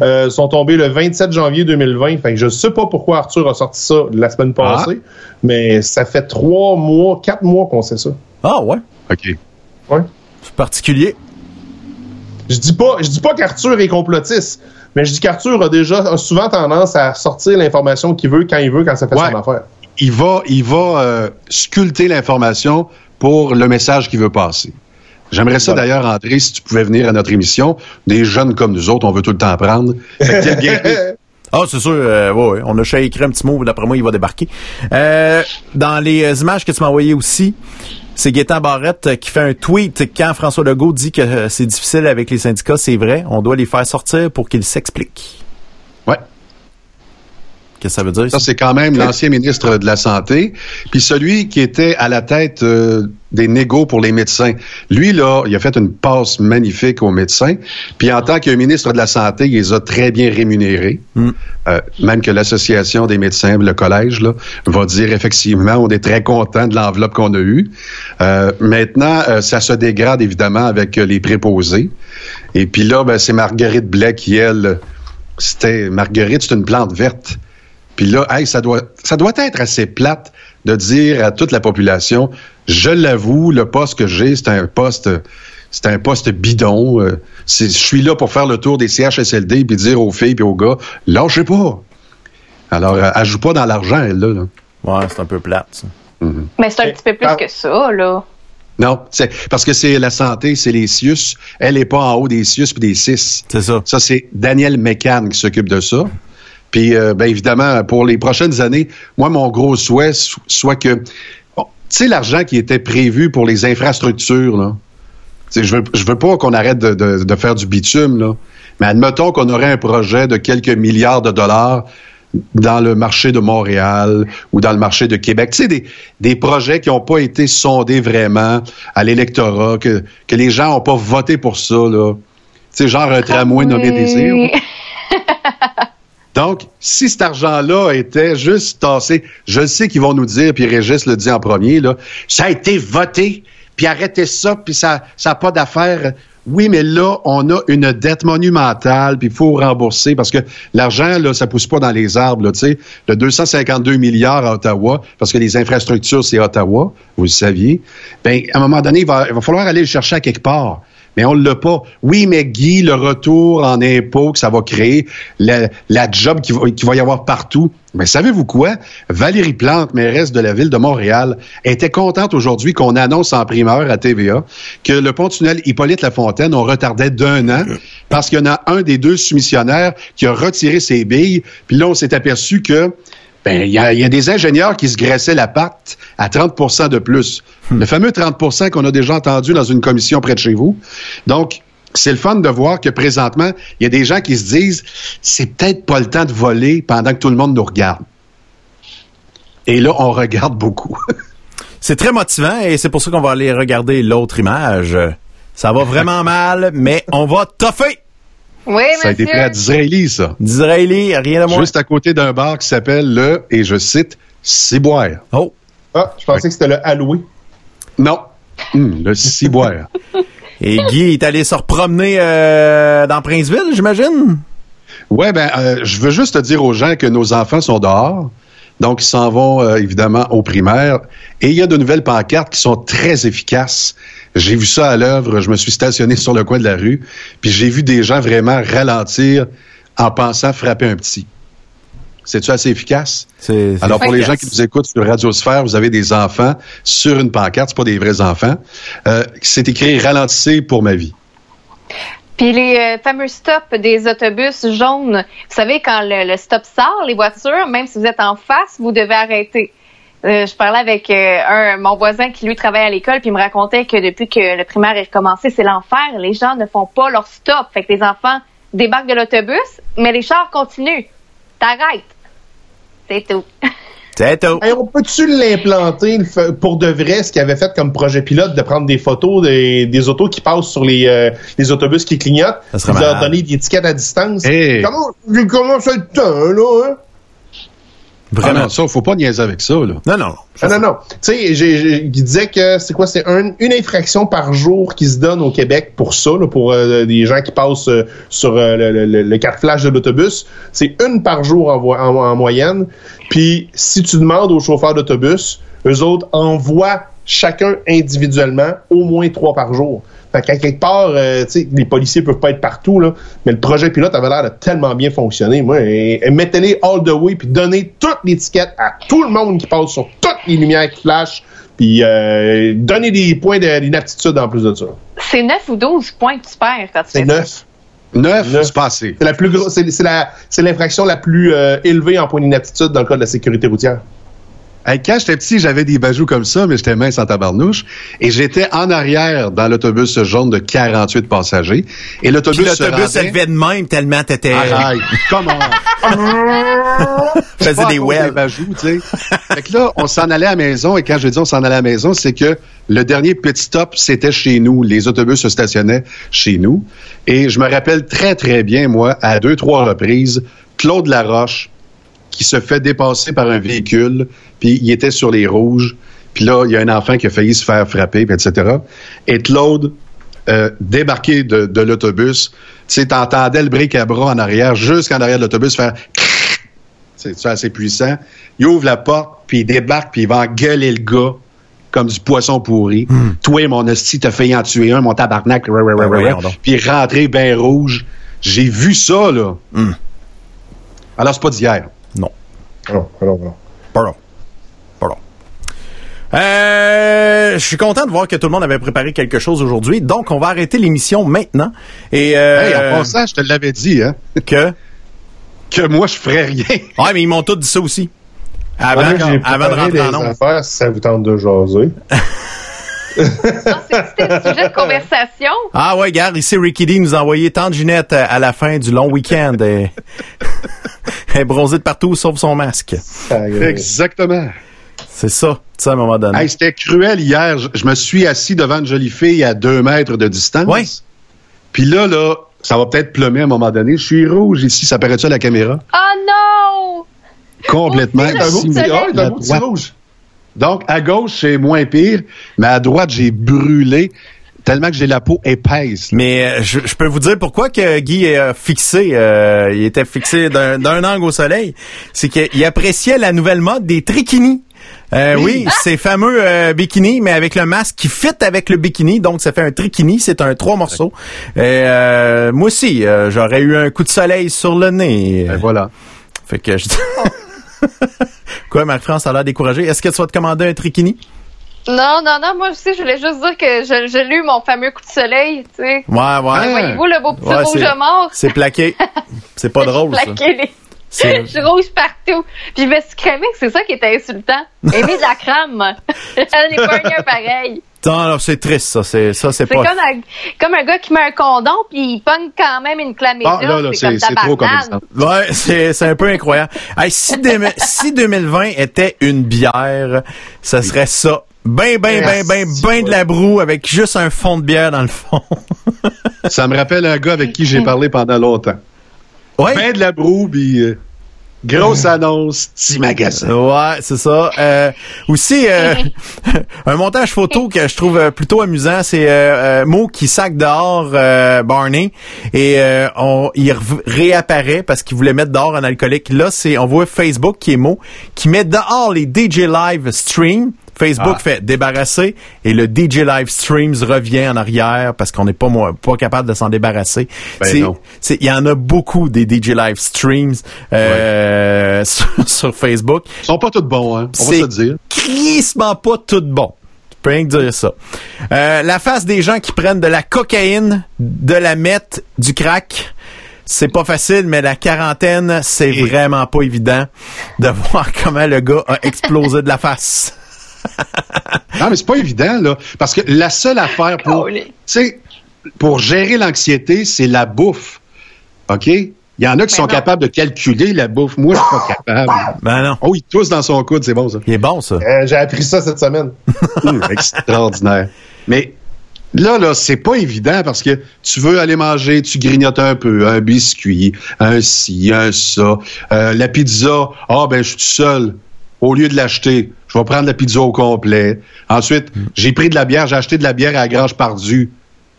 euh, sont tombées le 27 janvier 2020. Fait que je sais pas pourquoi Arthur a sorti ça la semaine ah. passée, mais ça fait trois mois, quatre mois qu'on sait ça.
Ah ouais?
OK.
Ouais.
C'est particulier.
Je dis pas, je dis pas qu'Arthur est complotiste, mais je dis qu'Arthur a déjà souvent tendance à sortir l'information qu'il veut quand il veut, quand ça fait son affaire.
Il va, il va euh, sculpter l'information pour le message qu'il veut passer. J'aimerais ça d'ailleurs, André, si tu pouvais venir à notre émission. Des jeunes comme nous autres, on veut tout le temps apprendre.
Ah, c'est sûr, euh, ouais, on a écrit un petit mot, d'après moi, il va débarquer. Euh, dans les euh, images que tu m'as envoyées aussi, c'est Gaétan Barrette qui fait un tweet quand François Legault dit que c'est difficile avec les syndicats, c'est vrai, on doit les faire sortir pour qu'ils s'expliquent.
Ouais.
Qu'est-ce que ça veut dire?
Ça, c'est quand même l'ancien ministre de la Santé, puis celui qui était à la tête euh, des négos pour les médecins. Lui, là, il a fait une passe magnifique aux médecins, puis en tant que ministre de la Santé, il les a très bien rémunérés. Hmm. Euh, même que l'Association des médecins, le collège, là, va dire effectivement, on est très content de l'enveloppe qu'on a eue. Euh, maintenant, ça se dégrade évidemment avec les préposés. Et puis là, ben, c'est Marguerite Blais qui, elle, c'était Marguerite, c'est une plante verte. Puis là, hey, ça doit, ça doit être assez plate de dire à toute la population, je l'avoue, le poste que j'ai, c'est un poste, c'est un poste bidon. Euh, je suis là pour faire le tour des CHSLD puis dire aux filles puis aux gars, lâchez pas. Alors, euh, ajoute pas dans l'argent, elle, là.
Ouais, c'est un peu plate, ça.
Mm-hmm. Mais c'est un petit peu plus ah. que ça, là.
Non, c'est parce que c'est la santé, c'est les CIUS. Elle est pas en haut des CIUS puis des CIS.
C'est ça.
Ça, c'est Daniel Mécan qui s'occupe de ça. Puis, euh, ben, évidemment, pour les prochaines années, moi, mon gros souhait soit que, tu sais, l'argent qui était prévu pour les infrastructures, là, je veux, je veux pas qu'on arrête de, faire du bitume, là, mais admettons qu'on aurait un projet de quelques milliards de dollars dans le marché de Montréal ou dans le marché de Québec. Tu sais, des, des projets qui n'ont pas été sondés vraiment à l'électorat, que, que les gens n'ont pas voté pour ça, là. Tu sais, genre un tramway nommé Désir. Donc, si cet argent-là était juste tassé, je sais qu'ils vont nous dire, puis Régis le dit en premier, là, ça a été voté, puis arrêtez ça, puis ça n'a pas d'affaire. Oui, mais là, on a une dette monumentale, puis il faut rembourser, parce que l'argent, là, ça pousse pas dans les arbres, tu sais. Le 252 milliards à Ottawa, parce que les infrastructures, c'est Ottawa, vous le saviez. Ben, à un moment donné, il va, il va falloir aller le chercher à quelque part mais on ne l'a pas. Oui, mais Guy, le retour en impôts que ça va créer, la, job qui va, y avoir partout. Mais savez-vous quoi? Valérie Plante, mairesse de la ville de Montréal, était contente aujourd'hui qu'on annonce en primeur à TVA que le pont-tunnel Hippolyte Lafontaine, on retardait d'un an parce qu'il y en a un des deux soumissionnaires qui a retiré ses billes. Puis là, on s'est aperçu que ben, il y a, des ingénieurs qui se graissaient la patte à 30% de plus. Hmm. Le fameux 30% qu'on a déjà entendu dans une commission près de chez vous. Donc, c'est le fun de voir que présentement, il y a des gens qui se disent, c'est peut-être pas le temps de voler pendant que tout le monde nous regarde. Et là, on regarde beaucoup.
c'est très motivant et c'est pour ça qu'on va aller regarder l'autre image. Ça va vraiment mal, mais on va toffer!
Oui,
Ça a été fait à Disraeli, ça.
Disraeli, rien de moins.
Juste à côté d'un bar qui s'appelle le, et je cite, Ciboire.
Oh.
Ah, je pensais que c'était le Alloué.
Non. Hum, le Ciboire.
et Guy est allé se promener euh, dans Princeville, j'imagine?
Ouais, ben, euh, je veux juste te dire aux gens que nos enfants sont dehors. Donc, ils s'en vont euh, évidemment aux primaires. Et il y a de nouvelles pancartes qui sont très efficaces. J'ai vu ça à l'œuvre. Je me suis stationné sur le coin de la rue. Puis j'ai vu des gens vraiment ralentir en pensant frapper un petit. C'est-tu assez efficace? Alors, pour les gens qui nous écoutent sur Radiosphère, vous avez des enfants sur une pancarte, c'est pas des vrais enfants. Euh, c'est écrit Ralentissez pour ma vie.
Puis les euh, fameux stops des autobus jaunes, vous savez, quand le, stop sort, les voitures, même si vous êtes en face, vous devez arrêter. Euh, je parlais avec euh, un mon voisin qui lui travaille à l'école, puis il me racontait que depuis que le primaire est recommencé, c'est l'enfer. Les gens ne font pas leur stop. Fait que les enfants débarquent de l'autobus, mais les chars continuent. T'arrêtes. C'est tout.
C'est tout.
Hey, on peut-tu l'implanter pour de vrai, ce qu'il avait fait comme projet pilote, de prendre des photos des, des autos qui passent sur les, euh, les autobus qui clignotent, puis leur donner des étiquettes à distance?
Hey.
Comment, comment ça le temps, là, hein?
Ah non, ça, faut pas niaiser avec ça, là.
Non, non.
Ah non, non. Tu sais, il disait que c'est quoi? C'est un- une infraction par jour qui se donne au Québec pour ça, là, pour euh, des gens qui passent euh, sur euh, le, le, le, le carte flash de l'autobus. C'est une par jour en, vo- en, en moyenne. Puis si tu demandes aux chauffeurs d'autobus, eux autres envoient chacun individuellement au moins trois par jour. Fait qu'à quelque part, euh, tu sais, les policiers peuvent pas être partout, là, mais le projet pilote avait l'air de tellement bien fonctionner. Moi, et- et mettez-les all the way, puis donnez toute l'étiquette à tout le monde qui passe sur toutes les lumières qui flashent, puis euh, donnez des points de- d'inaptitude en plus de ça.
C'est 9 ou 12 points que tu perds quand tu
C'est
fais ça.
neuf.
Neuf,
Neuf.
c'est pas assez.
C'est la plus grosse, c'est c'est la, c'est l'infraction la plus euh, élevée en points d'inaptitude dans le cas de la sécurité routière.
Hey, quand j'étais petit, j'avais des bajoux comme ça, mais j'étais mince en tabarnouche. Et j'étais en arrière dans l'autobus jaune de 48 passagers. Et l'autobus se
l'autobus se levait de même tellement t'étais...
Arrête, comment?
Faisais des
cause
wells.
bajoux, tu sais. fait que là, on s'en allait à la maison, et quand je dis on s'en allait à la maison, c'est que le dernier pit stop, c'était chez nous. Les autobus se stationnaient chez nous. Et je me rappelle très, très bien, moi, à deux, trois reprises, Claude Laroche, qui se fait dépasser par un véhicule, puis il était sur les rouges, puis là, il y a un enfant qui a failli se faire frapper, puis etc. Et Claude, euh, débarqué de, de l'autobus, tu sais, t'entendais le bric-à-bras en arrière, jusqu'en arrière de l'autobus, faire c'est assez puissant. Il ouvre la porte, puis il débarque, puis il va engueuler le gars comme du poisson pourri. Toi, mon hostie, t'as failli en tuer un, mon tabarnak.
Ben.
Puis rentré bien rouge. J'ai vu ça, là. Alors, c'est pas d'hier.
Alors, alors, alors.
Pardon. Pardon. Euh, je suis content de voir que tout le monde avait préparé quelque chose aujourd'hui. Donc, on va arrêter l'émission maintenant. Et euh,
Hey, en passant, je te l'avais dit, hein,
que?
Que moi, je ferais rien.
Ouais, mais ils m'ont tous dit ça aussi. Avant,
j'ai
avant de rentrer en
affaires, si ça vous tente de jaser.
C'était le sujet de conversation.
Ah ouais, regarde, ici Ricky D nous a envoyé tant de Ginette à, la fin du long week-end. Et... Elle est bronzée de partout sauf son masque.
Exactement.
C'est ça, ça à un moment donné.
Hey, c'était cruel hier. Je, je me suis assis devant une jolie fille à deux mètres de distance.
Ouais.
Puis là, là, ça va peut-être plumer à un moment donné. Je suis rouge ici. Ça paraît-tu à la caméra?
Oh non!
Complètement.
C'est un beau
ici,
petit
rouge.
Donc, à gauche, c'est moins pire, mais à droite, j'ai brûlé tellement que j'ai la peau épaisse. là.
Mais euh, je, je peux vous dire pourquoi que Guy est euh, fixé, euh, il était fixé d'un d'un angle au soleil. C'est qu'il appréciait la nouvelle mode des trikinis. Euh, oui, ces fameux euh, bikinis, mais avec le masque qui fit avec le bikini, donc ça fait un trikini, c'est un trois morceaux. Et, euh, moi aussi, euh, j'aurais eu un coup de soleil sur le nez.
Ben voilà.
Fait que je... Quoi, Marie-France, a l'air découragée. Est-ce que tu vas te commander un trikini?
Non, non, non, moi aussi, je voulais juste dire que je- j'ai lu mon fameux coup de soleil, tu sais.
Ouais, ouais.
Voyez-vous le beau petit
Ouais,
rouge
c'est-
mort?
C'est plaqué. C'est pas drôle, ça.
Plaqué les...
C'est-
Je suis rouge partout. Puis je me suis c'est ça qui était insultant. Aimer de la crème. J'en ai pas un pareil.
Non, non, c'est triste, ça. C'est, ça, c'est pas...
comme un, comme un gars qui met un condom puis il pogne quand même une chlamydia.
Ah, là, là,
c'est
trop comme exemple.
Ouais, c'est, c'est un peu incroyable. Hey, si, si 2020 était une bière, ça serait ça. Ben, ben, ben, ben, ben de la broue avec juste un fond de bière dans le fond.
Ça me rappelle un gars avec qui j'ai parlé pendant longtemps.
Ouais.
Ben de la broue, puis euh, grosse annonce, petit magasin.
Ouais, c'est ça. Euh, aussi, euh, un montage photo que je trouve euh, plutôt amusant, c'est euh, euh, Mo qui sac dehors Barney et il réapparaît parce qu'il voulait mettre dehors un alcoolique. Là, c'est on voit Facebook qui est Mo qui met dehors les DJ Live Stream. Facebook
Ah.
fait débarrasser et le DJ Live Streams revient en arrière parce qu'on n'est pas moi, pas capable de s'en débarrasser.
Ben
il y en a beaucoup des DJ Live Streams euh, sur, sur Facebook.
Ils sont pas tous bons, hein. On va se le dire.
crissement pas tout bon. Je peux rien que dire ça. Euh, la face des gens qui prennent de la cocaïne, de la meth, du crack, c'est pas facile, mais la quarantaine, c'est vraiment pas évident de voir comment le gars a explosé de la face.
Non, mais c'est pas évident, là. Parce que la seule affaire pour, tu sais, pour gérer l'anxiété, c'est la bouffe. OK? Il y en a qui sont capables de calculer la bouffe. Moi, je suis pas capable.
Ben non.
Oh, il tousse dans son coude, c'est bon ça.
Il est bon ça.
Euh, J'ai appris ça cette semaine.
Hum, extraordinaire. Mais là, là, c'est pas évident parce que tu veux aller manger, tu grignotes un peu, un biscuit, un ci, un ça. Euh, la pizza, ah ben je suis tout seul. Au lieu de l'acheter, je vais prendre la pizza au complet. Ensuite, j'ai pris de la bière, j'ai acheté de la bière à la Grange Pardue.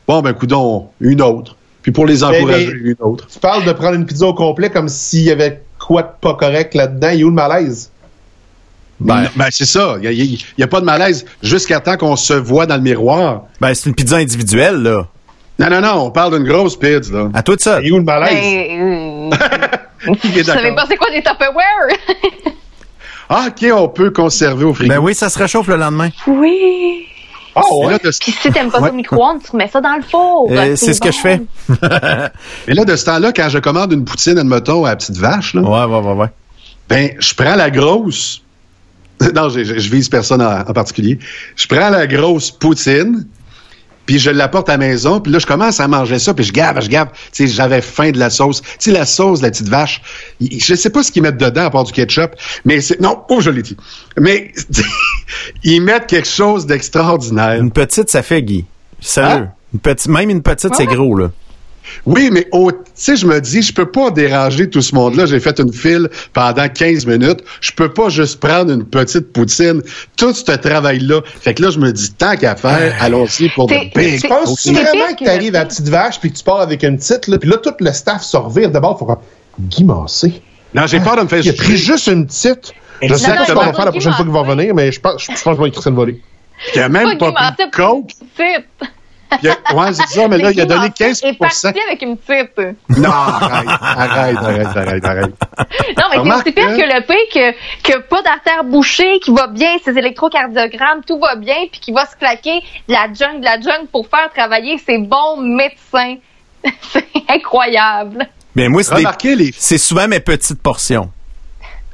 Bon, ben coudon, une autre. Puis pour les encourager,
Mais- mais
une autre.
Tu parles de prendre une pizza au complet comme s'il y avait quoi de pas correct là-dedans. Il est où le malaise?
Ben, ben, c'est ça. Il n'y a, pas de malaise jusqu'à temps qu'on se voit dans le miroir.
Ben, c'est une pizza individuelle, là.
Non, non, non, on parle d'une grosse pizza, là.
À toi de ça.
Il est où le malaise?
Ben, euh, je savais pas c'est quoi des Tupperware.
Ah, OK, on peut conserver au frigo.
Ben oui, ça se réchauffe le lendemain.
oui.
Ah, ouais.
Puis si t'aimes pas
Ouais.
au micro-ondes, tu remets ça dans le four.
Euh, c'est ce que je fais.
Mais là, de ce temps-là, quand je commande une poutine, admettons, à la petite vache, là,
Ouais, ouais, ouais, ouais.
ben, je prends la grosse. Non, je, je- je vise personne en, en particulier. Je prends la grosse poutine, puis je l'apporte à la maison, puis là, je commence à manger ça, puis je gave, je gave. Tu sais, j'avais faim de la sauce. Tu sais, la sauce de la petite vache, je sais pas ce qu'ils mettent dedans à part du ketchup, mais c'est... Non, oh, je l'ai dit. Mais ils mettent quelque chose d'extraordinaire.
Une petite, ça fait, Guy. Sérieux. Une petite, même une petite, c'est gros, là.
Oui, mais au- sais, je me dis, je peux pas déranger tout ce monde-là. J'ai fait une file pendant 15 minutes. Je peux pas juste prendre une petite poutine. Tout ce travail-là. Fait que là, je me dis, tant qu'à faire, allons-y pour de big.
Tu penses
c'est
vraiment que t'arrives à la petite vache puis que tu pars avec une petite, là, puis là, tout le staff se revire d'abord pour Guy Massé.
Non, j'ai peur de me faire
Il a pris juste une petite. Je sais pas ce qu'on va faire la prochaine fois qu'il va revenir, mais je pense, je pense que je vais écrire une volée.
Il a même
Pas
pris de coke. Puis, ouais, c'est ça, mais là, il a donné 15
est parti avec une petite.
Non, arrête, arrête, arrête, arrête, arrête.
Non, mais c'est pire que le pire que, que pas d'artère bouchée, qui va bien, ses électrocardiogrammes, tout va bien, puis qui va se claquer de la junk, de la junk pour faire travailler ses bons médecins. c'est incroyable.
Ben, moi, c'est des-
les.
c'est souvent mes petites portions.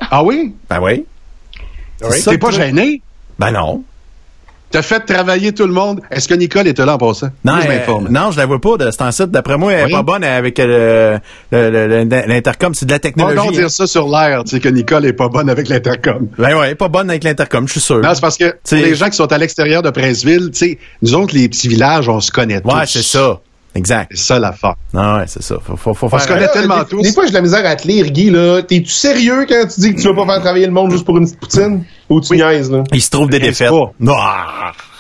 Ah oui?
Ben oui.
Oui?
ça,
T'es pas gêné?
Ben non.
T'as fait travailler tout le monde. Est-ce que Nicole était là en passant?
Non,
Moi, je
euh,
m'informe.
non, je la vois pas de cet site. D'après moi, elle est
Oui.
pas bonne avec euh, l'intercom. C'est de la technologie.
donc
hein.
dire ça sur l'air, tu sais, que Nicole est pas bonne avec l'intercom.
Ben ouais, pas bonne avec l'intercom, je suis sûr.
Non, c'est parce que pour les gens qui sont à l'extérieur de Princeville, tu sais, nous autres, les petits villages, on se connaît tous.
Ouais, c'est ça. Exact.
C'est ça l'affaire.
Non, ouais, c'est ça. Faut, faut, faut
On se
faire.
connaît
Là,
tellement
des,
tous.
Des fois, j'ai de la misère à te lire, Guy, là. T'es-tu sérieux quand tu dis que tu vas pas faire travailler le monde juste pour une petite poutine? Ou tu niaises, là?
Il se trouve des défaites.
pas.
Non.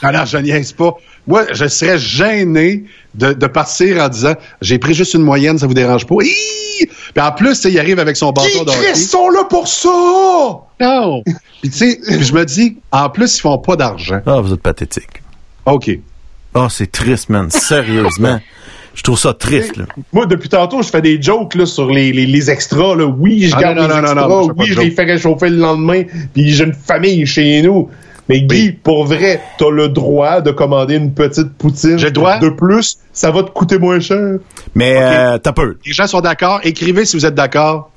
Non, non, je niaise pas. Moi, je serais gêné de, de partir en disant, j'ai pris juste une moyenne, ça vous dérange pas? Puis en plus, il arrive avec son bâton
Qui
de hockey.
Chris sont là pour ça?
Non! Puis tu sais, je me dis, en plus, ils font pas d'argent.
Ah, vous êtes pathétique.
OK.
Ah, c'est triste, man. Sérieusement. Je trouve ça triste, là.
Moi, depuis tantôt, je fais des jokes là, sur les, les, les extras. Là. Oui, je
Ah,
garde
non,
les
non,
extras.
non,
oui, je les
jokes.
fais réchauffer le lendemain. Puis j'ai une famille chez nous. Mais Guy, pour vrai, t'as le droit de commander une petite poutine.
J'ai le droit?
De plus, ça va te coûter moins cher.
Mais euh, t'as peu.
Les gens sont d'accord. Écrivez si vous êtes d'accord.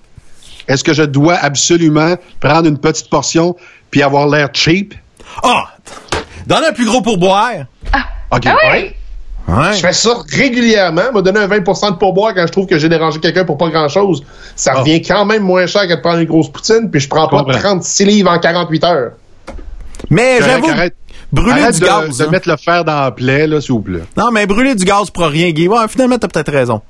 Est-ce que je dois absolument prendre une petite portion puis avoir l'air cheap?
Ah! Donne un plus gros pourboire.
OK.
Ah oui?
Ouais.
Ouais.
Je fais ça régulièrement. Me donner un 20% de pourboire quand je trouve que j'ai dérangé quelqu'un pour pas grand-chose. Ça
Ah.
revient quand même moins cher que de prendre une grosse poutine. Puis je prends pas
Comprends.
36 livres en 48 heures.
Mais j'avoue,
arrête.
brûler
Arrête
du
de,
gaz.
de
hein.
mettre le fer dans la plaie, là, s'il vous plaît.
Non, mais brûler du gaz pour rien, Guy. Ouais, finalement, t'as peut-être raison.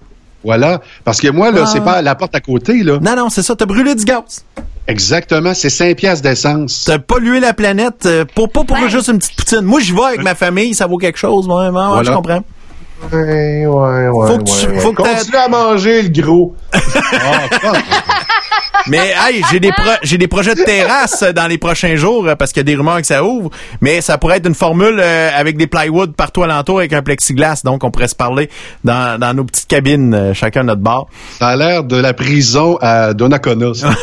Voilà. Parce que moi, là,
Ah.
c'est pas la porte à côté, là.
Non, non, c'est ça. T'as brûlé du gaz.
Exactement. C'est 5 piastres d'essence.
T'as pollué la planète euh, pour, pas pour
Ouais.
juste une petite poutine. Moi, j'y vais avec ma famille, ça vaut quelque chose. Ouais,
Voilà.
je comprends.
Ouais, ouais, ouais.
Faut que tu-
ouais,
faut
ouais.
que t'aies-
Continue à manger, le gros.
Mais hey, j'ai des pro- j'ai des projets de terrasse dans les prochains jours euh, parce qu'il y a des rumeurs que ça ouvre. Mais ça pourrait être une formule euh, avec des plywood partout alentour avec un plexiglas. Donc on pourrait se parler dans, dans nos petites cabines, euh, chacun à notre bar.
Ça a l'air de la prison à Donnacona, ça.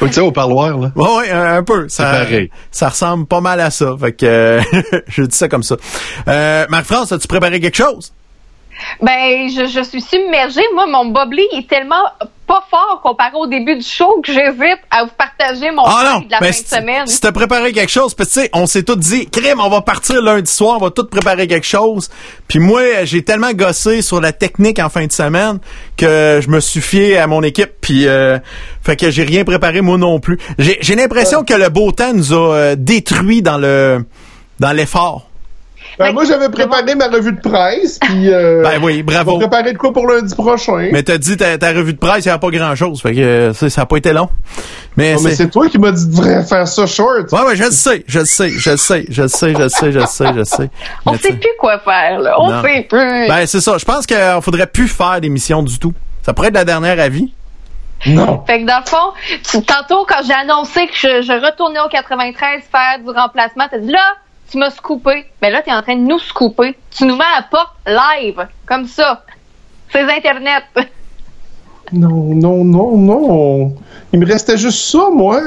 tu sais, au parloir, là.
Ouais, ouais, un, un peu. Ça,
C'est pareil.
ça ressemble pas mal à ça. Fait que euh, je dis ça comme ça. Euh, Marc-France, as-tu préparé quelque chose?
Ben, je, je suis submergée. Moi, mon boblé est tellement pas fort comparé au début du show que j'hésite à vous partager mon
Ah non,
de la
ben,
fin de semaine.
Si t'as préparé quelque chose, parce que tu sais, on s'est tous dit, crème, on va partir lundi soir, on va tout préparer quelque chose. Puis moi, j'ai tellement gossé sur la technique en fin de semaine que je me suis fié à mon équipe, puis euh, fait que j'ai rien préparé moi non plus. J'ai j'ai l'impression que le beau temps nous a euh, détruit dans le dans l'effort.
Ben, moi, j'avais préparé ma revue de presse, puis... Euh,
Ben oui, bravo.
On va préparer de quoi pour lundi prochain?
Mais t'as dit ta, ta revue de presse, il n'y a pas grand chose, fait que euh, ça ça a pas été long. Mais
Non, mais c'est toi qui m'as dit de faire ça short.
Ouais, ouais, je le sais, je le sais, je le sais, je le sais, je le sais, je le sais, je le sais.
On sait plus quoi faire, là. On
Non.
sait plus.
Ben, c'est ça. Je pense qu'il faudrait plus faire d'émissions du tout. Ça pourrait être la dernière à vie.
Non.
Fait que dans le fond, tu- tantôt, quand j'ai annoncé que je, je retournais au 93 faire du remplacement, t'as dit là, tu m'as scoopé. Mais là, t'es en train de nous scooper. Tu nous mets à la porte live, comme ça. C'est Internet.
Non, non, non, non. Il me restait juste ça, moi.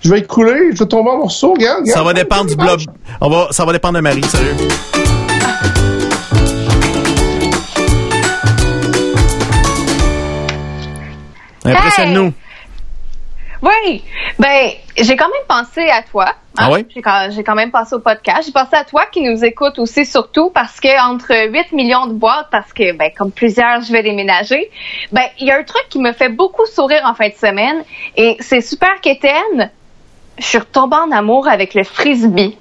Je vais écouler, je vais tomber en morceaux, regarde.
Ça va dépendre du blog. On va, ça va dépendre de Marie, sérieux. Impressionne-nous.
Oui. Ben, j'ai quand même pensé à toi.
Ah oui?
J'ai quand, j'ai quand même pensé au podcast. J'ai pensé à toi qui nous écoute aussi, surtout parce que entre 8 millions de boîtes, parce que, ben, comme plusieurs, je vais déménager, ben, il y a un truc qui me fait beaucoup sourire en fin de semaine et c'est super qu'Étienne, je suis retombée en amour avec le frisbee.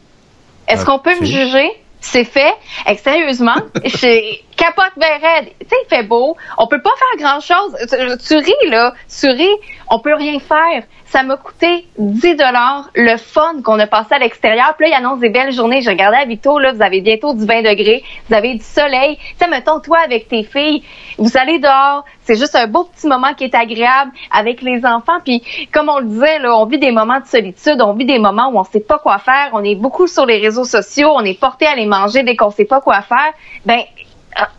Est-ce qu'on peut me juger? C'est fait. Et sérieusement, je capote bien raide. Tu sais, il fait beau. On peut pas faire grand chose. Tu, tu ris, là. Tu ris. On peut rien faire. Ça m'a coûté 10 dollars le fun qu'on a passé à l'extérieur. Puis là, il annonce des belles journées. Je regardais à Vito, vous avez bientôt du 20 degrés. Vous avez du soleil. Tu sais, mettons, toi, avec tes filles, vous allez dehors. C'est juste un beau petit moment qui est agréable avec les enfants. Puis, comme on le disait, on vit des moments de solitude. On vit des moments où on sait pas quoi faire. On est beaucoup sur les réseaux sociaux. On est porté à les manger dès qu'on sait pas quoi faire. Ben,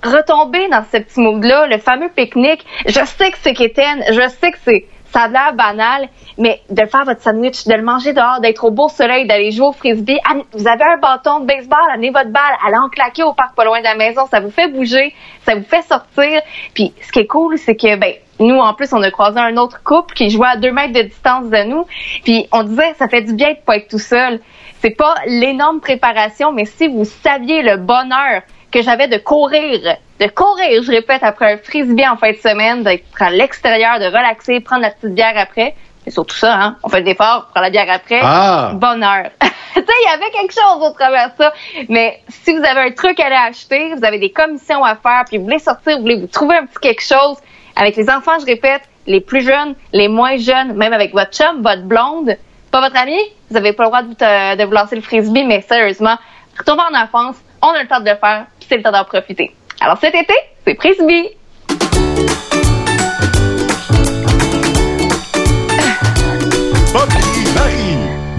retomber dans ce petit mood-là, le fameux pique-nique. Je sais que c'est quétaine, je sais que c'est ça a l'air banal, mais de faire votre sandwich, de le manger dehors, d'être au beau soleil, d'aller jouer au frisbee. Vous avez un bâton de baseball, amenez votre balle, allez en claquer au parc pas loin de la maison. Ça vous fait bouger, ça vous fait sortir. Puis ce qui est cool, c'est que ben nous, en plus, on a croisé un autre couple qui jouait à deux mètres de distance de nous. Puis on disait, ça fait du bien de pas être tout seul. C'est pas l'énorme préparation, mais si vous saviez le bonheur que j'avais de courir, de courir, je répète, après un frisbee en fin de semaine, d'être à l'extérieur, de relaxer, prendre la petite bière après. C'est surtout ça, hein. On fait l'effort, prend la bière après.
Ah.
Bonheur. tu sais, il y avait quelque chose au travers de ça. Mais si vous avez un truc à aller acheter, vous avez des commissions à faire, puis vous voulez sortir, vous voulez vous trouver un petit quelque chose, avec les enfants, je répète, les plus jeunes, les moins jeunes, même avec votre chum, votre blonde, pas votre ami, vous avez pas le droit de vous, te- de vous lancer le frisbee, mais sérieusement, retournez en enfance, on a le temps de le faire, puis c'est le temps d'en profiter. Alors cet été, c'est frisbee.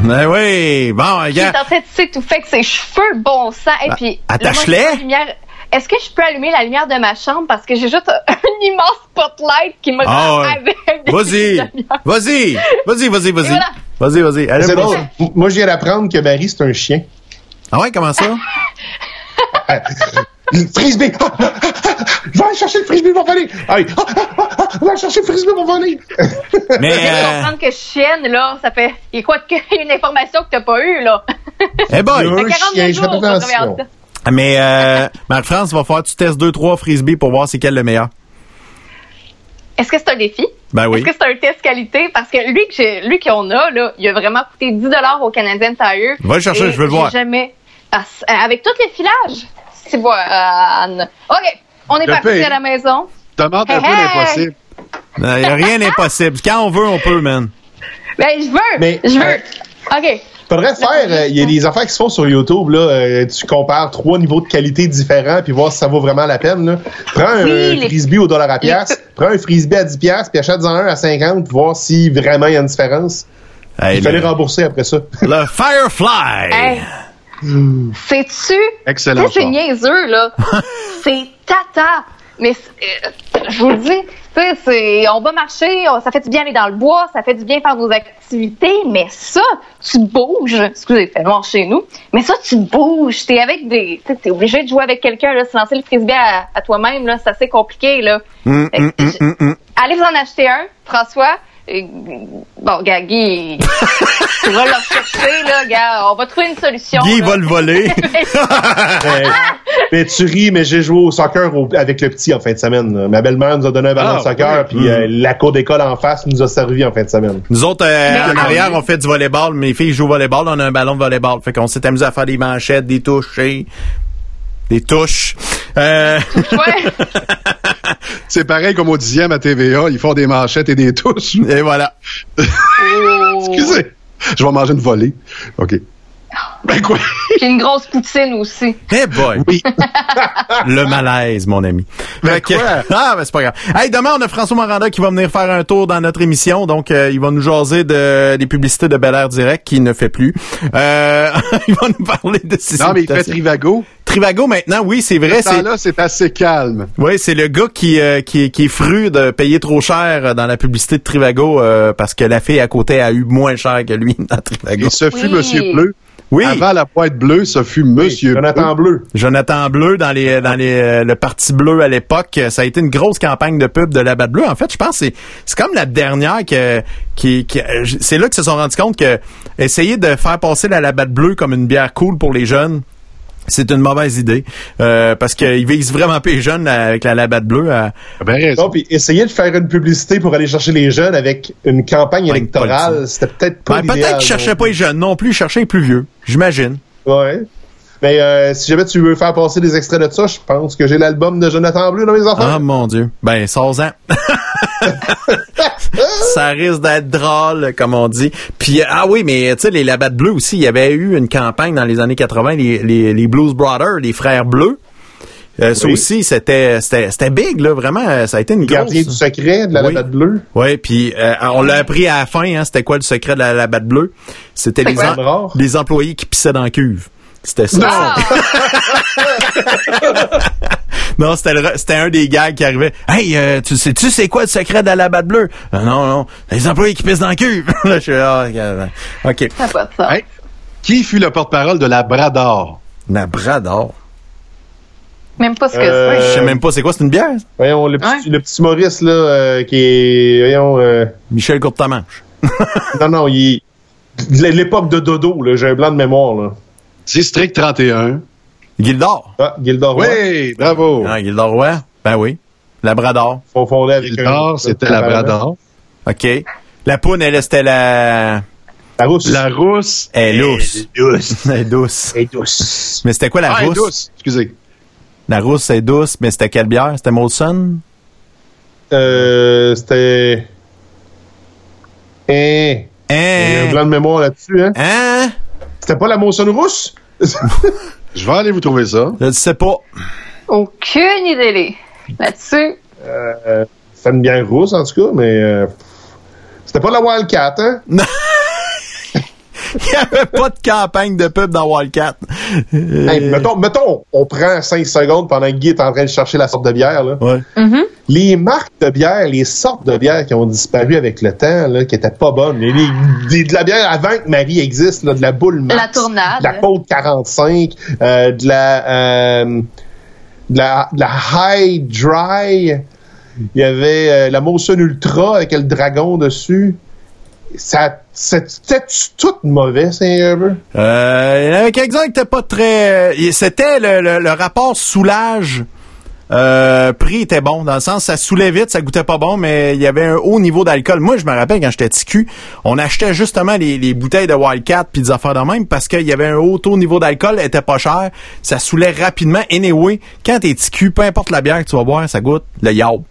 Ben oui, bon,
Qui est
regarde.
en train de s'étouffer avec ses cheveux, bon sang, et
Ah,
puis...
attache-les.
lumière. Est-ce que je peux allumer la lumière de ma chambre? Parce que j'ai juste un immense spotlight qui me
Ah
rend
ouais.
aveugle.
Vas-y, vas-y, vas-y, vas-y, vas-y.
voilà.
Vas-y, vas-y.
Moi, je viens d'apprendre que Marie, c'est un chien.
Ah ouais, comment ça?
Frisbee! Ah, ah, ah, ah, Je vais aller chercher le frisbee pour venir! Allez! Ah, ah, ah, ah, Je vais aller chercher le frisbee pour venir!
Mais,
de
euh,
comprendre que je chienne, là, ça fait... Il y a quoi de... il y a une information que t'as pas eue, là?
Eh boy!
Ça fait 42 jours travaille ensemble.
Mais, euh, Marie-France, va falloir que tu testes deux, trois frisbees pour voir c'est quel le meilleur.
Est-ce que c'est un défi?
Ben oui.
Est-ce que c'est un test qualité? Parce que lui que j'ai- lui qu'on a, là, il a vraiment coûté 10 au Canadian Tire.
Va le chercher, je veux le voir.
jamais... Ah, euh, avec tous les filages? C'est bon, Anne. OK, on est parti à la maison.
Demande un peu l'impossible.
Il n'y a rien d'impossible. Quand on veut, on peut, man.
Ben, je veux.
Mais,
je veux.
euh,
OK.
Faudrait faire, euh, il y a des affaires qui se font sur YouTube, là, euh, tu compares trois niveaux de qualité différents puis voir si ça vaut vraiment la peine, là. Prends un
Oui, les-
frisbee au dollar à pièce, prends un frisbee à 10 pièces puis achète-en un à 50 pour voir si vraiment il y a une différence.
Hey,
il fallait
le-
rembourser après ça.
Le Firefly!
Hey. Sais-tu?
Excellent
C'est niaiseux, là. c'est tata. mais euh, je vous le dis, tu sais, c'est- on va marcher, on- ça fait du bien aller dans le bois, ça fait du bien faire nos activités, mais ça, tu bouges. Excusez, fait noir chez nous, mais ça, tu bouges. T'es avec des, t'es obligé de jouer avec quelqu'un, là, se lancer le frisbee à, à toi-même, là, c'est assez compliqué, là.
Hum, hum, hum.
Allez vous en acheter un, François. Et, bon, gars, Guy, tu vas le rechercher, là, gars. On va trouver une solution.
Guy
là.
va le voler.
mais, mais tu ris, mais j'ai joué au soccer au- avec le petit en fin de semaine. Ma belle-mère nous a donné un ballon
Ah,
de soccer, puis euh, la cour d'école en face nous a servi en fin de semaine.
Nous autres, euh,
Mais-
en arrière, on fait du volleyball. Mes filles jouent au volleyball. On a un ballon de volleyball. Fait qu'on s'est amusé à faire des manchettes, des touches, et des touches. Euh,
C'est pareil comme au dixième à TVA, ils font des manchettes et des touches.
Et voilà.
Excusez. Je vais manger une volée. OK. Ben quoi?
Puis une grosse poutine aussi.
Eh boy.
Oui.
Le malaise, mon ami. Fait que- ah, ben c'est pas grave. Hey, demain, on a François Moranda qui va venir faire un tour dans notre émission. Donc, euh, il va nous jaser de, des publicités de Bel Air Direct qui ne fait plus. Euh, il va nous parler de ses
Non, mais il fait. Trivago.
Trivago, maintenant, oui, c'est vrai.
Ce
C'est
temps-là, c'est assez calme.
Oui, c'est le gars qui, euh, qui, qui est fru de payer trop cher euh, dans la publicité de Trivago euh, parce que la fille à côté a eu moins cher que lui dans Trivago.
Et ce fut
Oui.
Monsieur Bleu.
Oui.
Avant la boîte bleue, ce fut Monsieur
Jonathan Bleu.
Jonathan Bleu dans les dans les euh, le parti bleu à l'époque, ça a été une grosse campagne de pub de la batte bleue. En fait, je pense que c'est c'est comme la dernière que qui, qui euh, c'est là qu'ils se sont rendus compte que essayer de faire passer la, la batte bleue comme une bière cool pour les jeunes. C'est une mauvaise idée euh, parce qu'ils visent vraiment pas les jeunes avec la labatte bleue. à-
Non, puis essayer de faire une publicité pour aller chercher les jeunes avec une campagne électorale, c'était peut-être pas
Ben, peut-être qu'ils cherchaient pas les jeunes non plus, ils cherchaient les plus vieux. J'imagine.
Ouais. Mais euh, si jamais tu veux faire passer des extraits de ça, je pense que j'ai l'album de Jonathan Bleu dans mes enfants.
Ah mon dieu. Ben 16 ans. ça risque d'être drôle, comme on dit. Puis, euh, ah oui, mais tu sais, les Labattes Bleus aussi, il y avait eu une campagne dans les années 80, les, les, les Blues Brothers, les frères bleus. Euh, Ça aussi, c'était c'était c'était big, là, vraiment. euh, Ça a été une grosse...
Gardien du secret de la
Oui.
labatte bleue.
Oui, puis euh, on l'a appris à la fin, hein, c'était quoi le secret de la, la batte bleue? C'était les, les employés qui pissaient dans la cuve. C'était ça. Non, c'était le- c'était un des gags qui arrivait. Hey, euh, tu sais, tu sais quoi le secret de la batte bleue? Ah, non, non, les employés qui pissent dans le cul. Là, je suis ah, ok. Ok.
Ça a pas.
Hey, qui fut le porte-parole de la Brador?
La Brador.
Même pas ce que
Euh,
Je sais même pas c'est quoi, c'est une bière?
Voyons, le petit, le petit Maurice, là, euh, qui est. Voyons. euh,
Michel Courtemanche.
non, non, il L'époque de Dodo, là, j'ai un blanc de mémoire, là.
District 31.
Gildor.
Ah, Gildor Roy.
Oui, bravo.
Ah, Gildor Roy? Ben oui. Labrador.
Faut fonder avec
Gildor,
un-
c'était
un-
la Brador.
OK. La poune, elle, c'était la...
La rousse.
La rousse.
Elle est
douce.
Elle est douce.
Elle est douce.
Mais c'était quoi la
Ah, elle est
rousse?
douce. Excusez.
La rousse, c'est douce, mais c'était quelle bière? C'était Molson?
Euh, c'était. Eh. Il y a un
Hein?
blanc de mémoire là-dessus, hein?
Hein?
C'était pas la Monson rousse?
Je vais aller vous trouver ça.
Je ne sais pas.
Aucune idée là-dessus.
Euh, c'était une bière rousse, en tout cas, mais. euh, c'était pas la Wildcat, hein?
Il n'y avait pas de campagne de pub dans Wildcat. Euh,
Hey, mettons, mettons, on prend 5 secondes pendant que Guy est en train de chercher la sorte de bière, là.
Ouais.
Les marques de bière, les sortes de bière qui ont disparu avec le temps, là, qui étaient pas bonnes. Les- les- de la bière avant que Marie existe, là, de la boule Max,
La tournade.
de la côte 45, euh, de la, euh, de la, de la High Dry. Il y avait euh, la Molson Ultra avec le dragon dessus. Ça, c'était tout mauvais, Saint-Herbert?
Euh, il y en avait quelques-uns qui n'étaient pas très... euh, C'était le, le- le rapport soulage. Euh, prix était bon, dans le sens ça saoulait vite, ça goûtait pas bon, mais il y avait un haut niveau d'alcool. Moi, je me rappelle quand j'étais TQ, on achetait justement les, les bouteilles de Wildcat puis des affaires de même parce qu'il y avait un haut taux niveau d'alcool, elle était pas cher, ça saoulait rapidement. Anyway, quand t'es TQ, peu importe la bière que tu vas boire, ça goûte le yaourt.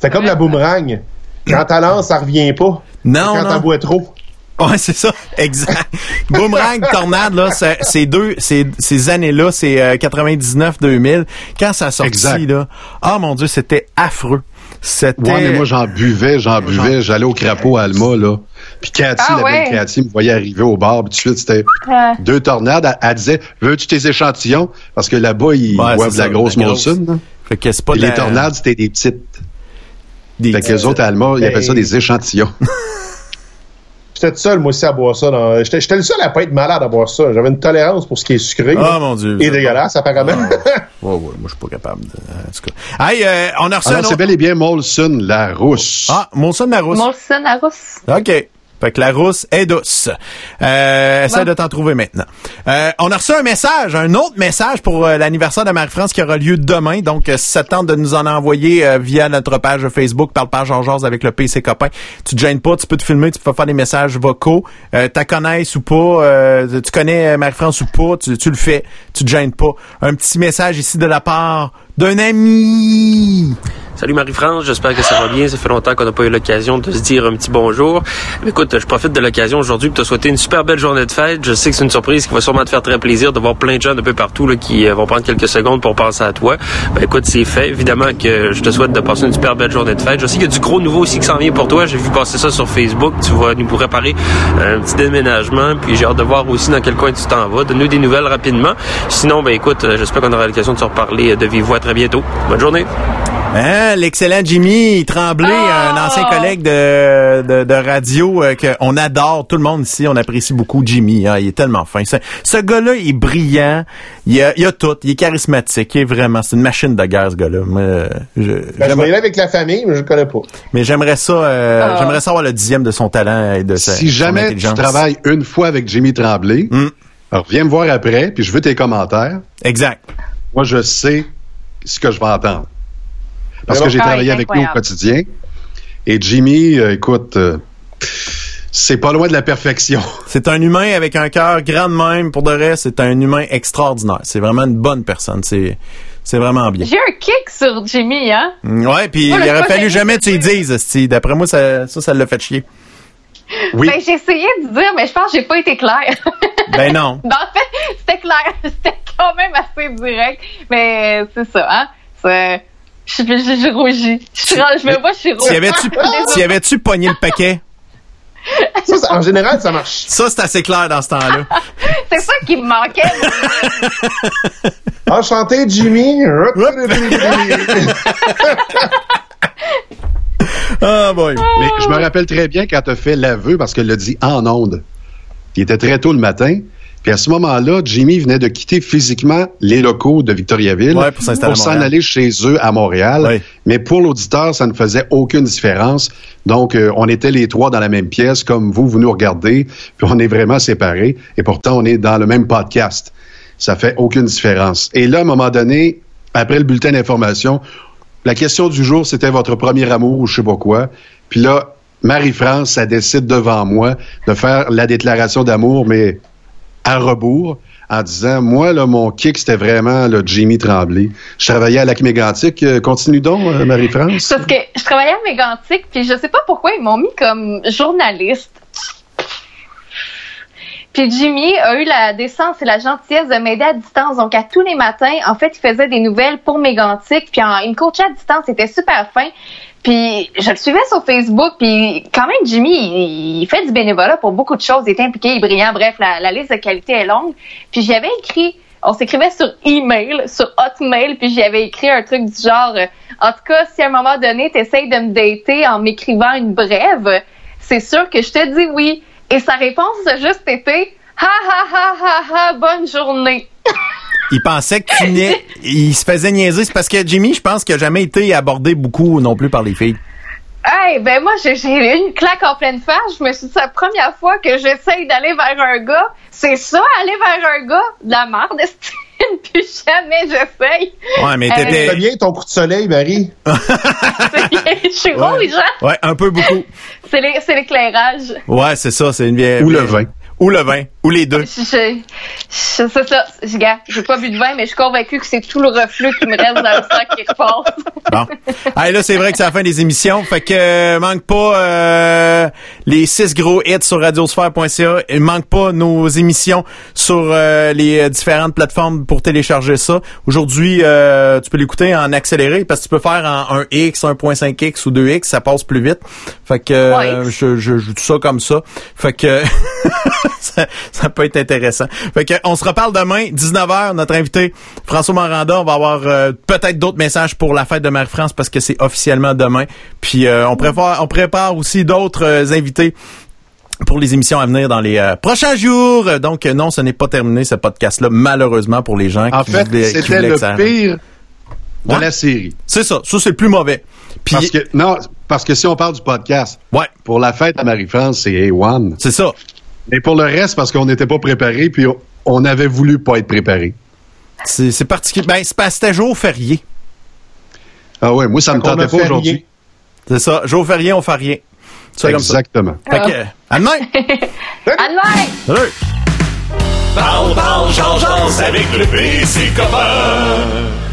C'est comme la boomerang. Quand t'as lance, ça revient pas.
Non,
Quand t'en bois trop.
Ouais, c'est ça, exact. Boomerang, Tornade, là, ces deux, ces, ces années-là, c'est euh, 99-2000. Quand ça a sorti,
Exact.
là, ah mon Dieu, c'était affreux. C'était...
Ouais, mais moi, j'en buvais, j'en buvais. J'allais au crapaud à Alma, là. Puis Cathy,
Ah
la
ouais?
belle Cathy, me voyait arriver au bar, puis tout de suite, c'était
Ouais.
deux tornades. Elle, elle disait, veux-tu tes échantillons? Parce que là-bas, ils
Ouais,
boivent de la grosse
grosse.
Là.
Fait que c'est pas de
les
la-
tornades, c'était des petites.
Des
fait que les autres Allemands, ils appellent ça des échantillons.
J'étais seul, moi aussi, à boire ça. dans- J'étais j'étais le seul à pas être malade à boire ça. J'avais une tolérance pour ce qui est sucré.
Ah,
là.
mon Dieu.
Et dégueulasse, apparemment.
Ouais, ouais, moi, je suis pas capable. De... En tout cas. Hey, euh, on a reçu
Alors,
un
c'est bel et bien Molson la rousse.
Ah, Molson Larousse.
Molson Larousse.
OK. Fait que la rousse est douce. Euh, essaie de t'en trouver maintenant. Euh, on a reçu un message, un autre message pour euh, l'anniversaire de Marie-France qui aura lieu demain. Donc, euh, si ça te tente de nous en envoyer euh, via notre page Facebook, parle page en jase avec le PC copain, tu te gênes pas, tu peux te filmer, tu peux faire des messages vocaux. Euh, t'as connaisses ou pas, euh, tu connais Marie-France ou pas, tu, tu le fais, tu te gênes pas. Un petit message ici de la part d'un ami.
Salut Marie-France, j'espère que ça va bien. Ça fait longtemps qu'on n'a pas eu l'occasion de se dire un petit bonjour. Écoute, je profite de l'occasion aujourd'hui pour te souhaiter une super belle journée de fête. Je sais que c'est une surprise qui va sûrement te faire très plaisir de voir plein de gens de peu partout là, qui euh, vont prendre quelques secondes pour penser à toi. Ben écoute, c'est fait. Évidemment que je te souhaite de passer une super belle journée de fête. Je sais qu'il y a du gros nouveau aussi qui s'en vient pour toi. J'ai vu passer ça sur Facebook. Tu vas nous préparer un petit déménagement. Puis j'ai hâte de voir aussi dans quel coin tu t'en vas. Donne-nous des nouvelles rapidement. Sinon, ben écoute, euh, j'espère qu'on aura l'occasion de se reparler euh, de vive voix bientôt. Bonne journée.
Hein, l'excellent Jimmy Tremblay, un ancien collègue de, de, de radio euh, qu'on adore, tout le monde ici, on apprécie beaucoup Jimmy, hein, il est tellement fin. Ce, ce gars-là, il est brillant, il a, il a tout, il est charismatique, il est vraiment, c'est une machine de guerre ce gars-là. Euh, je-
Ben, je
j'aimerais-
vais y aller avec la famille, mais je le connais pas.
mais j'aimerais ça, euh,
Ah.
j'aimerais ça avoir le dixième de son talent et de sa
Si
son
jamais tu travailles une fois avec Jimmy Tremblay, alors viens me voir après, puis je veux tes commentaires.
Exact.
Moi, je sais ce que je vais entendre. Parce que j'ai travaillé avec lui au quotidien. Et Jimmy, euh, écoute, euh, c'est pas loin de la perfection.
C'est un humain avec un cœur grand de même. Pour de reste, c'est un humain extraordinaire. C'est vraiment une bonne personne. C'est, c'est vraiment bien.
J'ai un kick sur Jimmy, hein?
Ouais, puis il aurait fallu jamais que tu y dises. D'après moi, ça, ça, ça l'a fait chier. Oui.
Ben, j'ai essayé de dire, mais je pense que j'ai pas été claire.
Ben non.
Ben, en fait, c'était clair. C'était quand même assez direct. Mais c'est ça, hein? C'est... Je, je, je rougis. Je, me vois, je suis rouge.
S'y avais-tu, pogné le paquet?
Ça, ça, en général, ça marche.
Ça, c'est assez clair dans ce temps-là.
C'est ça qui me manquait.
Enchanté, Jimmy.
Ah, boy.
Mais je me rappelle très bien quand tu as fait l'aveu, parce qu'elle l'a dit en ondes. Il était très tôt le matin. Puis à ce moment-là, Jimmy venait de quitter physiquement les locaux de Victoriaville
Ouais, pour
s'en aller chez eux à Montréal. Mais pour l'auditeur, ça ne faisait aucune différence. Donc, euh, on était les trois dans la même pièce, comme vous, vous nous regardez, puis on est vraiment séparés. Et pourtant, on est dans le même podcast. Ça fait aucune différence. Et là, à un moment donné, après le bulletin d'information, la question du jour, c'était votre premier amour ou je sais pas quoi. Puis là, Marie-France, ça décide devant moi de faire la déclaration d'amour, mais à rebours, en disant, moi, là, mon kick, c'était vraiment le Jimmy Tremblay. Je travaillais à Lac Mégantic. Euh, continue donc, euh, Marie-France.
Parce que je travaillais à Mégantic, puis je sais pas pourquoi ils m'ont mis comme journaliste. Puis Jimmy a eu la décence et la gentillesse de m'aider à distance. Donc, à tous les matins, en fait, il faisait des nouvelles pour Mégantic. Puis en- il me à distance. C'était super fin. Puis je le suivais sur Facebook. Puis quand même, Jimmy, il, fait du bénévolat pour beaucoup de choses. Il est impliqué, il est brillant. Bref, la, liste de qualité est longue. Puis j'y avais écrit... On s'écrivait sur email, sur Hotmail, puis j'y avais écrit un truc du genre, euh, en tout cas, si à un moment donné, t'essayes de me dater en m'écrivant une brève, c'est sûr que je te dis oui. Et sa réponse a juste été, ha ha ha ha ha, bonne journée.
Il pensait que tu nia- il se faisait niaiser. C'est parce que Jimmy, je pense qu'il a jamais été abordé beaucoup non plus par les filles.
Hey, ben moi, j'ai j'ai eu une claque en pleine face. Je me suis dit, c'est la première fois que j'essaye d'aller vers un gars. C'est ça, aller vers un gars? De la merde, Puis jamais j'essaye.
Ouais, mais
Euh,
t'étais-
bien ton coup de soleil, Marie.
Je suis rouge, hein?
Ouais, un peu beaucoup.
C'est l'éclairage.
Ouais, c'est ça, c'est une vieille.
Ou le vin.
Ou le vin. Ou les deux.
Je, je, je- c'est ça. Je, gars, j'ai pas bu de vin, mais je suis convaincue que c'est tout le reflux qui me reste dans le sac qui repasse.
Bon. Hey, là, c'est vrai que c'est la fin des émissions. Fait que euh, manque pas euh, les six gros hits sur radiosphère.ca. Il manque pas nos émissions sur euh, les euh, différentes plateformes pour télécharger ça. Aujourd'hui, euh, tu peux l'écouter en accéléré parce que tu peux faire en 1X, 1.5X ou 2X, ça passe plus vite. Fait que euh, je, je joue tout ça comme ça. Fait que ça, ça peut être intéressant. Fait que on se reparle demain, 19h, notre invité François Maranda. On va avoir euh, peut-être d'autres messages pour la fête de Marie-France parce que c'est officiellement demain. Puis euh, on prépare, on prépare aussi d'autres euh, invités pour les émissions à venir dans les prochains jours. Donc non, ce n'est pas terminé ce podcast-là, malheureusement pour les gens
en
qui
fait, c'était le pire de la série.
C'est ça, ça c'est le plus mauvais. Puis,
parce que non, parce que si on parle du podcast,
ouais.
pour la fête à Marie-France, c'est A1.
C'est ça.
Et pour le reste, parce qu'on n'était pas préparé, puis on avait voulu pas être préparé.
C'est particulier. Ben, c'était jour férié.
Ah ouais, moi, ça me tentait pas aujourd'hui.
C'est ça. Jour férié, on fait rien.
Exactement.
Comme ça. Fait que, à demain!
à demain!
Salut!
Parle, parle, change, avec le PC copain.